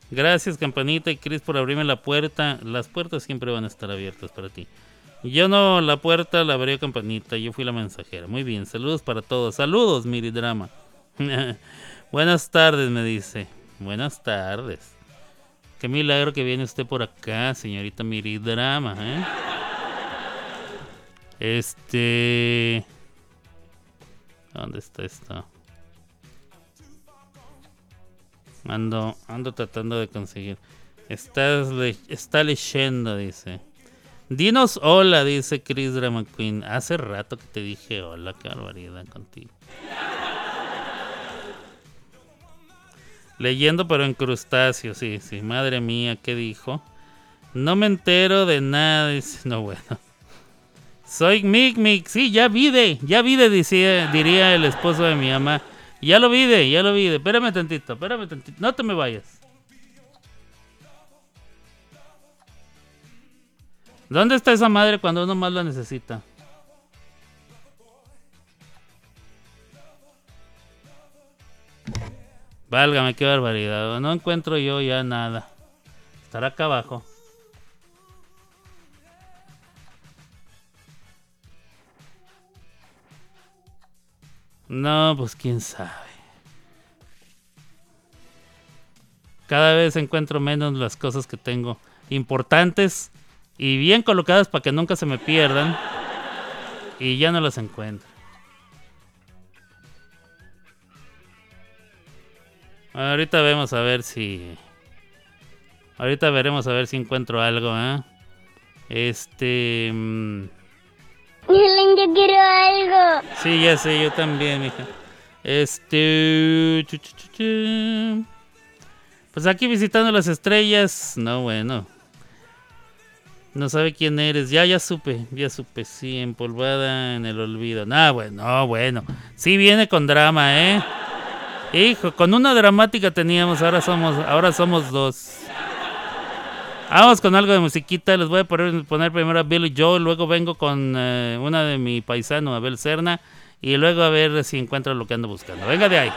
Gracias, Campanita y Chris, por abrirme la puerta. Las puertas siempre van a estar abiertas para ti. Yo no, la puerta la abrió Campanita. Yo fui la mensajera. Muy bien, saludos para todos. Saludos, Miridrama. *laughs* Buenas tardes, me dice. Buenas tardes. Qué milagro que viene usted por acá, señorita Miridrama, ¿eh? Este. ¿Dónde está esto? Ando, ando tratando de conseguir. Estás le- está leyendo, dice. Dinos hola, dice Chris Drama Queen. Hace rato que te dije hola, qué barbaridad contigo. Leyendo pero en crustáceo, sí, sí. Madre mía, ¿qué dijo? No me entero de nada. No, bueno. Soy Mick Mick, sí, ya vide, ya vide, decía, diría el esposo de mi mamá. Ya lo vide, ya lo vide. Espérame tantito, espérame tantito. No te me vayas. ¿Dónde está esa madre cuando uno más la necesita? Válgame, qué barbaridad. No encuentro yo ya nada. Estará acá abajo. No, pues quién sabe. Cada vez encuentro menos las cosas que tengo importantes y bien colocadas para que nunca se me pierdan. Y ya no las encuentro. Ahorita vemos a ver si. Ahorita veremos a ver si encuentro algo, ¿eh? Este. mm, Miren, yo quiero algo. Sí, ya sé, yo también, mija. Este. Pues aquí visitando las estrellas. No, bueno. No sabe quién eres. Ya, ya supe, ya supe. Sí, empolvada en el olvido. No, bueno, no, bueno. Sí viene con drama, ¿eh? Hijo, con una dramática teníamos, ahora somos, ahora somos dos. Vamos con algo de musiquita. Les voy a poner, poner primero a Billy Joel, luego vengo con eh, una de mi paisano, Abel Serna, y luego a ver si encuentro lo que ando buscando. Venga de ahí.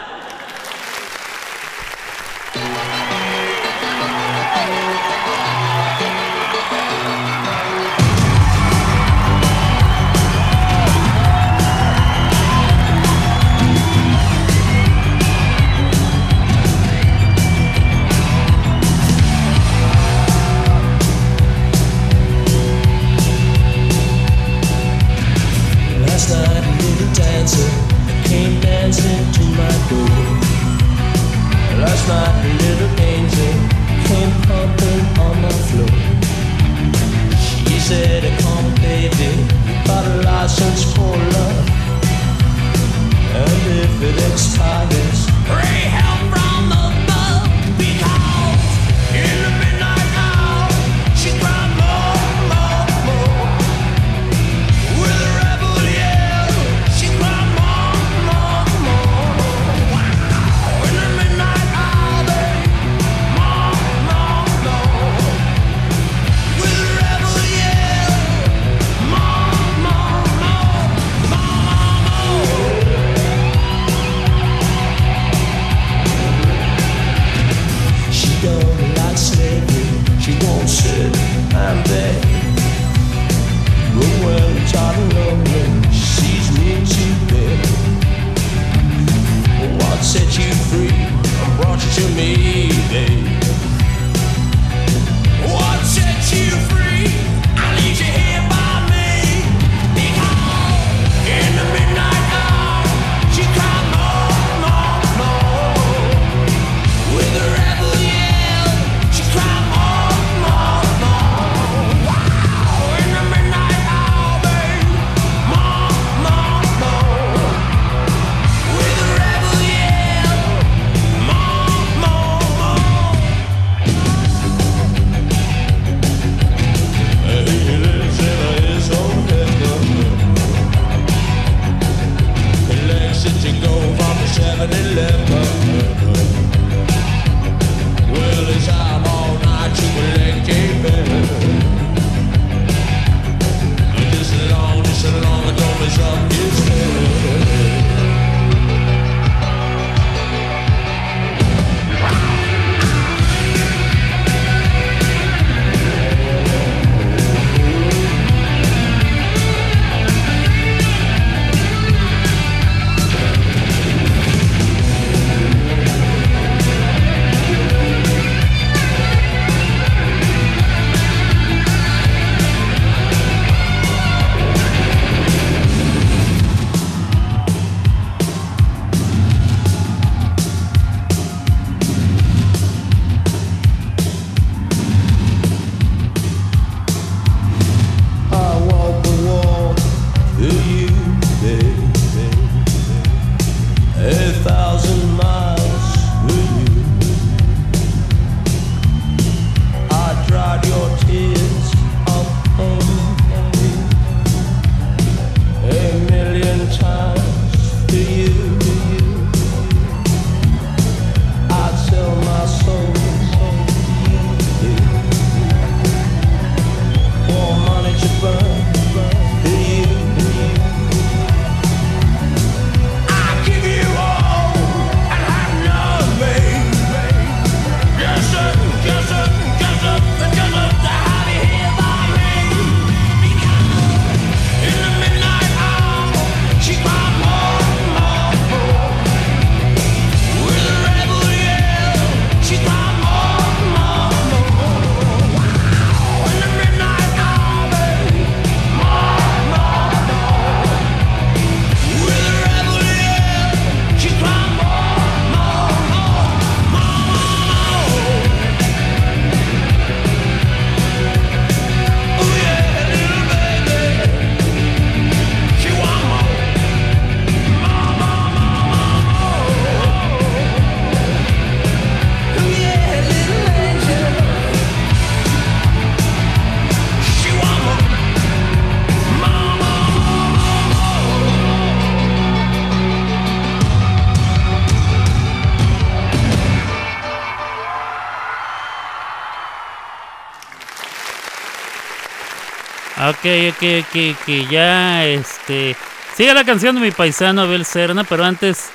Ok, ok, ok, ok, ya, este... Sigue la canción de mi paisano Abel Serna, pero antes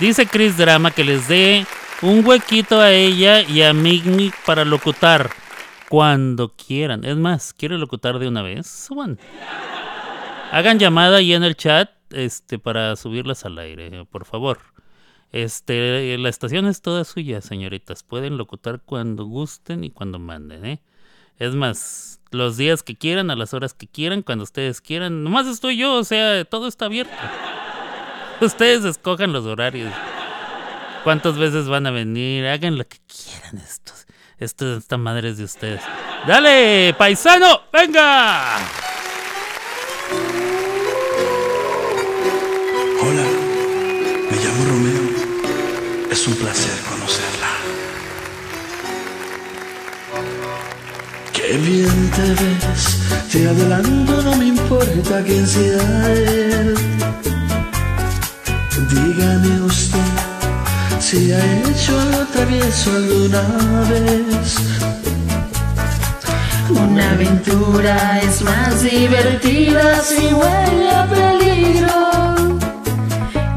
dice Chris Drama que les dé un huequito a ella y a Migni para locutar cuando quieran. Es más, ¿quiere locutar de una vez? Suban. Hagan llamada ahí en el chat este, para subirlas al aire, por favor. Este, la estación es toda suya, señoritas. Pueden locutar cuando gusten y cuando manden, ¿eh? Es más, los días que quieran, a las horas que quieran, cuando ustedes quieran. Nomás estoy yo, o sea, todo está abierto. *laughs* Ustedes escojan los horarios. ¿Cuántas veces van a venir? Hagan lo que quieran estos. Esto, esta madre es de ustedes. ¡Dale, paisano! ¡Venga! Hola, me llamo Romeo. Es un placer Qué bien te ves, te adelanto, no me importa quién sea él. Dígame usted si ha hecho algo travieso alguna vez. Una aventura es más divertida si huele a peligro.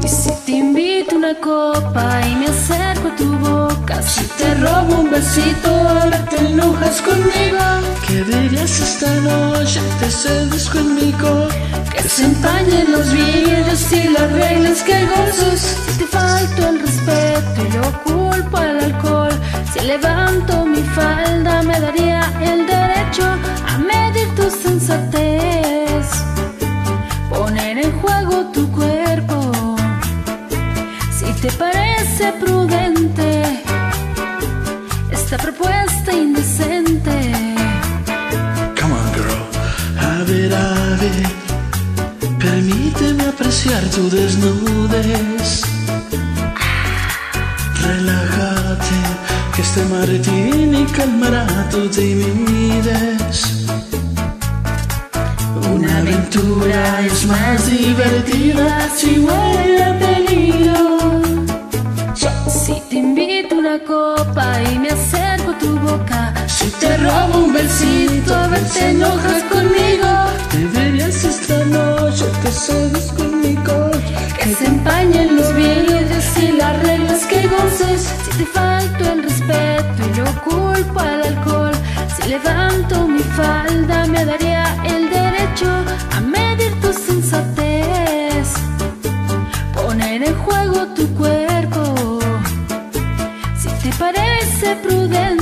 Y si te invito una copa y me acerco a tu boca, si te robo un besito, ahora te enojas conmigo. ¿Qué dirías esta noche? Te cedes conmigo. Que se empañen los vidrios y las reglas que gozos. Si te falto el respeto y lo culpo al alcohol, si levanto mi falda me daría el derecho a medir tu sensatez. Poner en juego tu cuerpo. Si te parece prudente esta propuesta indecente. Come on, girl. A ver, a ver. Permíteme apreciar tu desnudez. Relájate, que este martini calmará tu timidez. Una aventura es más divertida si huele a peligro. Una copa y me acerco a tu boca, si te robo un besito, a ver te enojas conmigo. Deberías esta noche te cedes conmigo. Que se empañen los vidrios y las reglas que goces. Si te falto el respeto y lo culpo al alcohol, si levanto mi falda me daría el derecho a medir tu sensatez. Poner en juego tu cuerpo. Prudente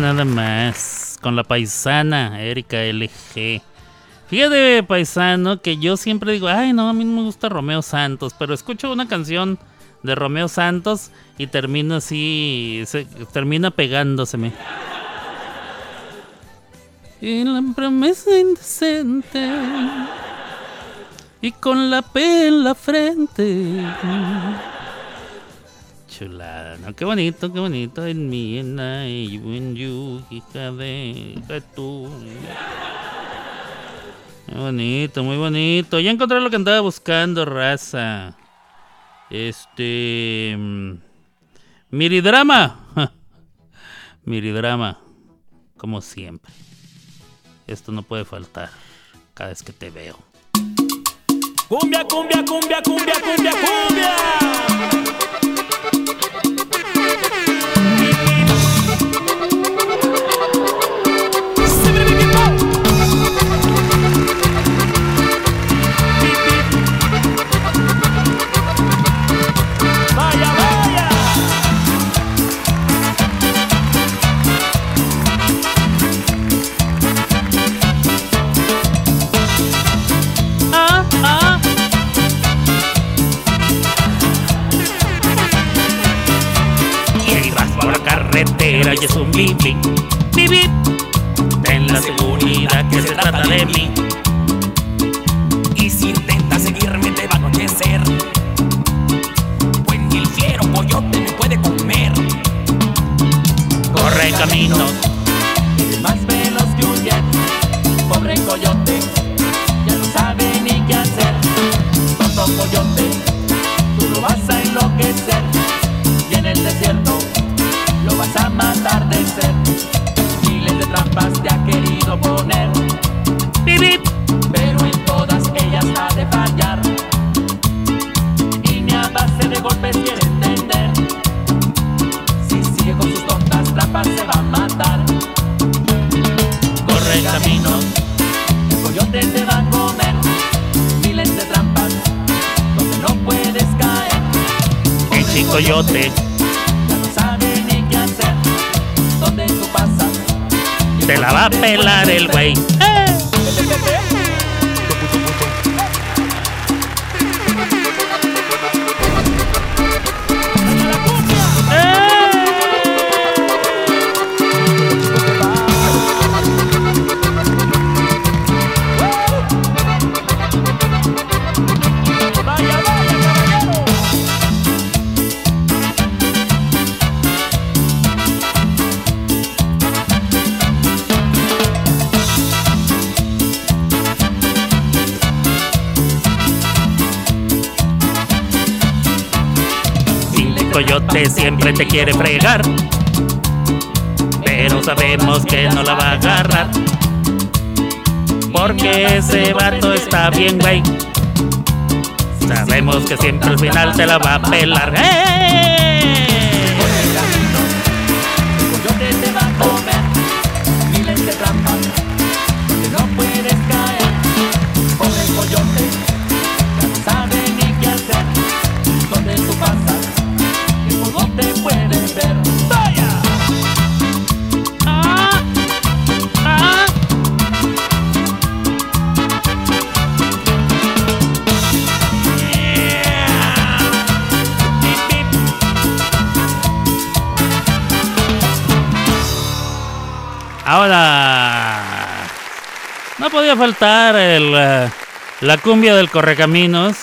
Nada más. Con la paisana Erika LG. Fíjate, paisano, que yo siempre digo, ay, no, a mí no me gusta Romeo Santos, pero escucho una canción de Romeo Santos y termina así, se, termina pegándoseme. Y la promesa indecente y con la P en la frente. Chulada, ¿no? Qué bonito, qué bonito. En mí, en I, en you, hija de tú. Muy bonito, muy bonito. Ya encontré lo que andaba buscando, raza. Este. mm, Miridrama. *laughs* Miridrama. Como siempre. Esto no puede faltar cada vez que te veo. Cumbia, cumbia, cumbia, cumbia, cumbia, cumbia. Y es un bip bip, bip. Ten la seguridad que se trata de mí. Y si intenta seguirme te va a anochecer Pues ni fiero coyote me puede comer. Corre camino. Eres más veloz que un jet. Pobre coyote. Ya no sabe ni qué hacer. Tonto coyote. Tú lo vas a enloquecer Lo vas a matar de sed. Miles de trampas te ha querido poner. Pero en todas ellas ha de fallar. Y ni a base de golpes quiere entender. Si sigue con sus tontas trampas se va a matar. Corre camino. El coyote te va a comer. Miles de trampas Donde no puedes caer. El chicoyote te la va a pelar el güey. Vaya, coyote siempre te quiere fregar. Pero sabemos que no la va a agarrar. Porque ese vato está bien, güey. Sabemos que siempre al final te la va a pelar. ¡Eh! Ahora, no podía faltar el, eh, la cumbia del Correcaminos.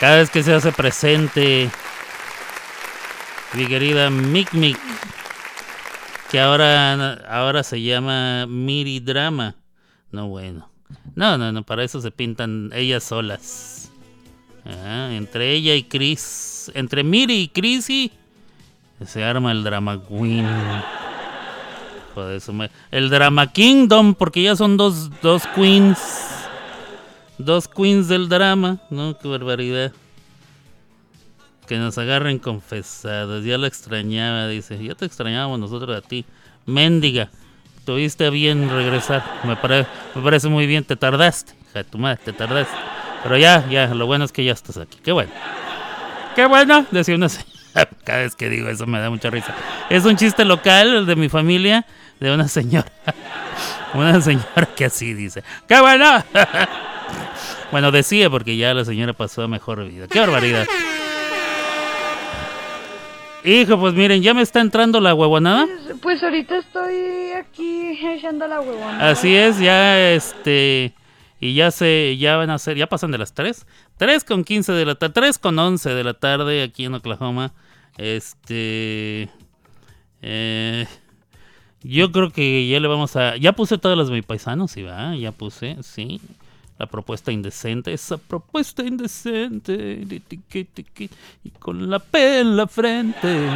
Cada vez que se hace presente, mi querida Mic Mic, que ahora, ahora se llama Miri Drama. No, bueno. No, no, no, para eso se pintan ellas solas. Ah, entre ella y Chris, entre Miri y Chrissy, se arma el Drama Queen. El Drama Kingdom, porque ya son dos, dos queens. Dos queens del drama, ¿no? Qué barbaridad. Que nos agarren confesados. Ya la extrañaba, dice. Ya te extrañábamos nosotros a ti. Méndiga. Tuviste bien regresar. Me, pare- me parece muy bien. Te tardaste. Hija de tu madre, te tardaste. Pero ya, ya. Lo bueno es que ya estás aquí. Qué bueno. Qué bueno. Decía una. *laughs* Cada vez que digo eso me da mucha risa. Es un chiste local de mi familia. De una señora. *laughs* Una señora que así dice. ¡Qué bueno! *laughs* Bueno, decía porque ya la señora pasó a mejor vida. ¡Qué barbaridad! Hijo, pues miren, ya me está entrando la huevonada. Pues ahorita estoy aquí echando la huevona. Así es, ya este. Y ya se, ya van a ser, ya pasan de las 3. 3 con 15 de la tarde, 3 con 11 de la tarde aquí en Oklahoma. Este. eh, yo creo que ya le vamos a. Ya puse todas las mi paisano, sí, va. Ya puse, sí. La propuesta indecente, esa propuesta indecente. Y con la P en la frente.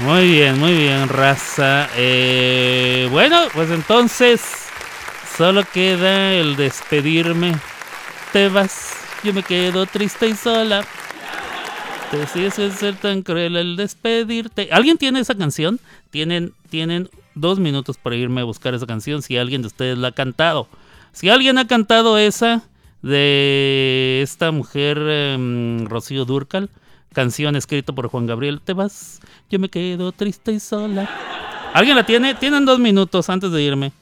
Muy bien, muy bien, raza. Eh, bueno, pues entonces. Solo queda el despedirme. Te vas, yo me quedo triste y sola. Decides ser tan cruel el despedirte. ¿Alguien tiene esa canción? Tienen, tienen dos minutos para irme a buscar esa canción si alguien de ustedes la ha cantado. Si alguien ha cantado esa de esta mujer em, Rocío Durcal, canción escrita por Juan Gabriel, te vas, yo me quedo triste y sola. ¿Alguien la tiene? Tienen dos minutos antes de irme.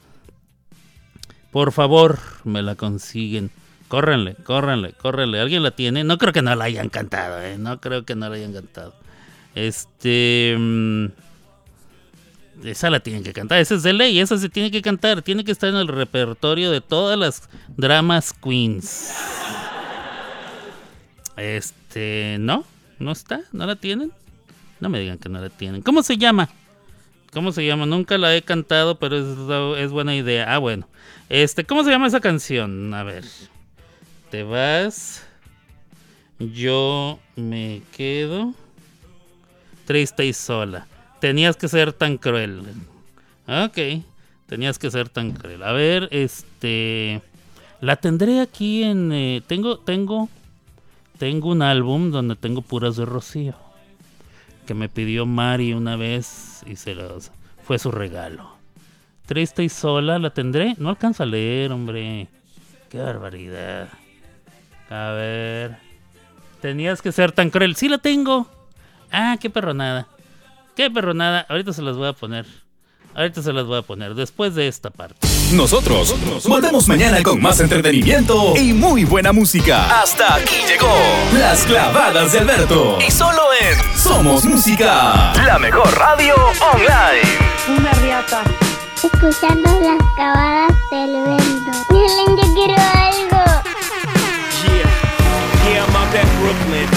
Por favor, me la consiguen. Córrenle, córrenle, córrenle. ¿Alguien la tiene? No creo que no la hayan cantado, ¿eh? No creo que no la hayan cantado. Este... mm, Esa la tienen que cantar. Esa es de ley. Esa se tiene que cantar. Tiene que estar en el repertorio de todas las dramas queens. Este... ¿No? ¿No está? ¿No la tienen? No me digan que no la tienen. ¿Cómo se llama? ¿Cómo se llama? Nunca la he cantado, pero es, es buena idea. Ah, bueno. Este, ¿cómo se llama esa canción? A ver. Te vas. Yo me quedo triste y sola. Tenías que ser tan cruel. Ok. Tenías que ser tan cruel. A ver, este. La tendré aquí en. eh, tengo, tengo. Tengo un álbum donde tengo puras de Rocío. Que me pidió Mari una vez y se los. Fue su regalo. Triste y sola, ¿la tendré? No alcanzo a leer, hombre. Qué barbaridad. A ver. Tenías que ser tan cruel. Sí la tengo. Ah, qué perronada. Qué perronada. Ahorita se las voy a poner. Ahorita se las voy a poner. Después de esta parte. Nosotros volvemos mañana con más entretenimiento y muy buena música. Hasta aquí llegó Las clavadas de Alberto. Y solo en Somos Música, la mejor radio online. Una riata. Escuchando las cavadas del vento. Miren, yo quiero algo. Brooklyn.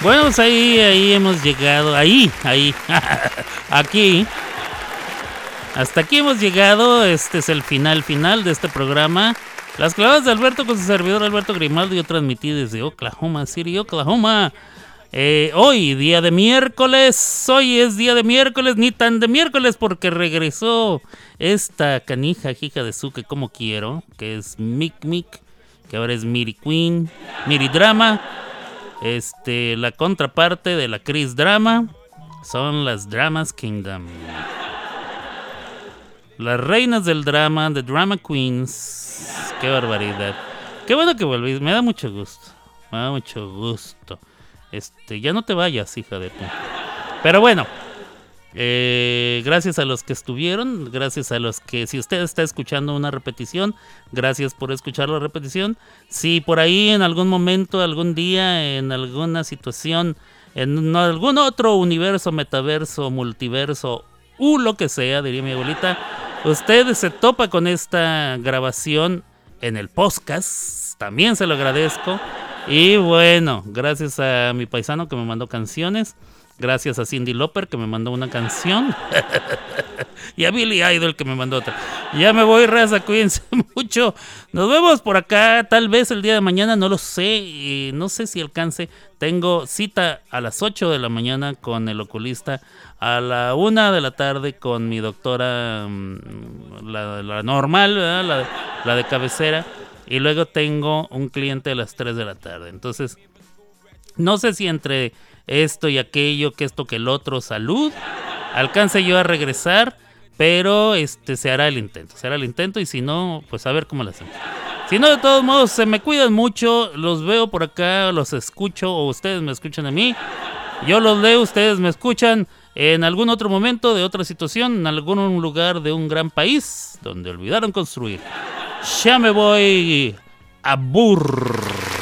Bueno, pues ahí, ahí hemos llegado. Ahí, ahí. *laughs* aquí. Hasta aquí hemos llegado. Este es el final final de este programa. Las clavadas de Alberto con su servidor Alberto Grimaldo. Yo transmití desde Oklahoma City, Oklahoma. Eh, hoy, día de miércoles. Hoy es día de miércoles, ni tan de miércoles porque regresó esta canija hija de su que como quiero, que es Mick Mick, que ahora es Miri Queen, Miri Drama. Este, la contraparte de la Chris Drama son las Dramas Kingdom. Las reinas del drama, The Drama Queens. Qué barbaridad. Qué bueno que volvís, me da mucho gusto. Me da mucho gusto. Este, ya no te vayas, hija de tu. Pero bueno, eh, gracias a los que estuvieron, gracias a los que, si usted está escuchando una repetición, gracias por escuchar la repetición. Si por ahí en algún momento, algún día, en alguna situación, en algún otro universo, metaverso, multiverso, u lo que sea, diría mi abuelita, usted se topa con esta grabación en el podcast. También se lo agradezco. Y bueno, gracias a mi paisano que me mandó canciones. Gracias a Cindy Loper que me mandó una canción. *laughs* y a Billy Idol que me mandó otra. Ya me voy, raza, cuídense *laughs* mucho. Nos vemos por acá, tal vez el día de mañana, no lo sé. Y no sé si alcance. Tengo cita a las 8 de la mañana con el oculista. A la 1 de la tarde con mi doctora, mm, la, la normal. La, la de cabecera. Y luego tengo un cliente a las 3 de la tarde. Entonces, no sé si entre esto y aquello, que esto que el otro, salud, alcance yo a regresar, pero este se hará el intento, se hará el intento y si no, pues a ver cómo lo hacemos. Si no, de todos modos, se me cuidan mucho, los veo por acá, los escucho o ustedes me escuchan a mí. Yo los leo, ustedes me escuchan en algún otro momento de otra situación, en algún lugar de un gran país donde olvidaron construir. Ya me voy a burr.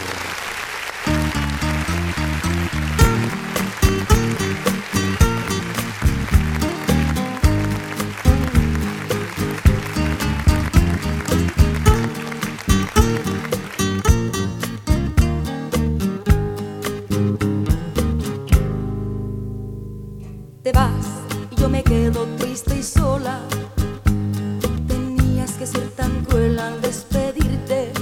Te vas y yo me quedo triste y sola. Tenías que ser tan cruel al despedirte.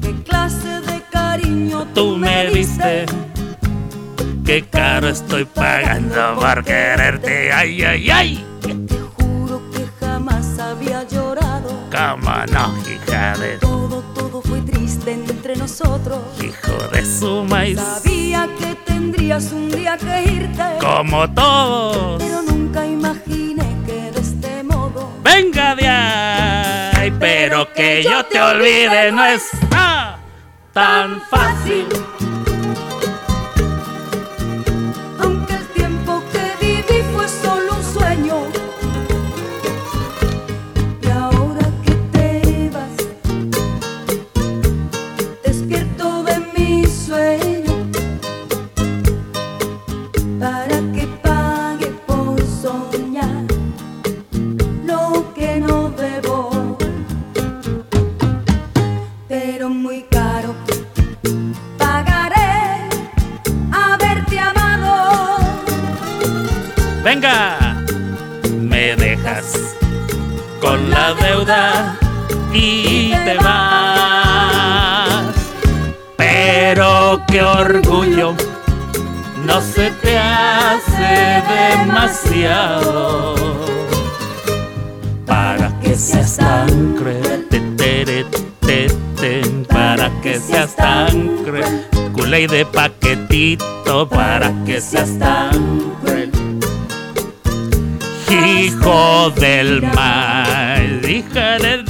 ¿Qué clase de cariño Tú me diste. Qué caro estoy pagando por quererte. Ay, ay, ay. Juro que jamás había llorado. Cómo no, hija de Todo, todo fue triste entre nosotros. hijo de su maíz. Un día que irte. Como todos. Pero nunca imaginé que de este modo. Venga de ahí. Pero que yo te olvide no es ah, tan fácil. Paquetito para que seas tan cruel. Hijo del mal, hija del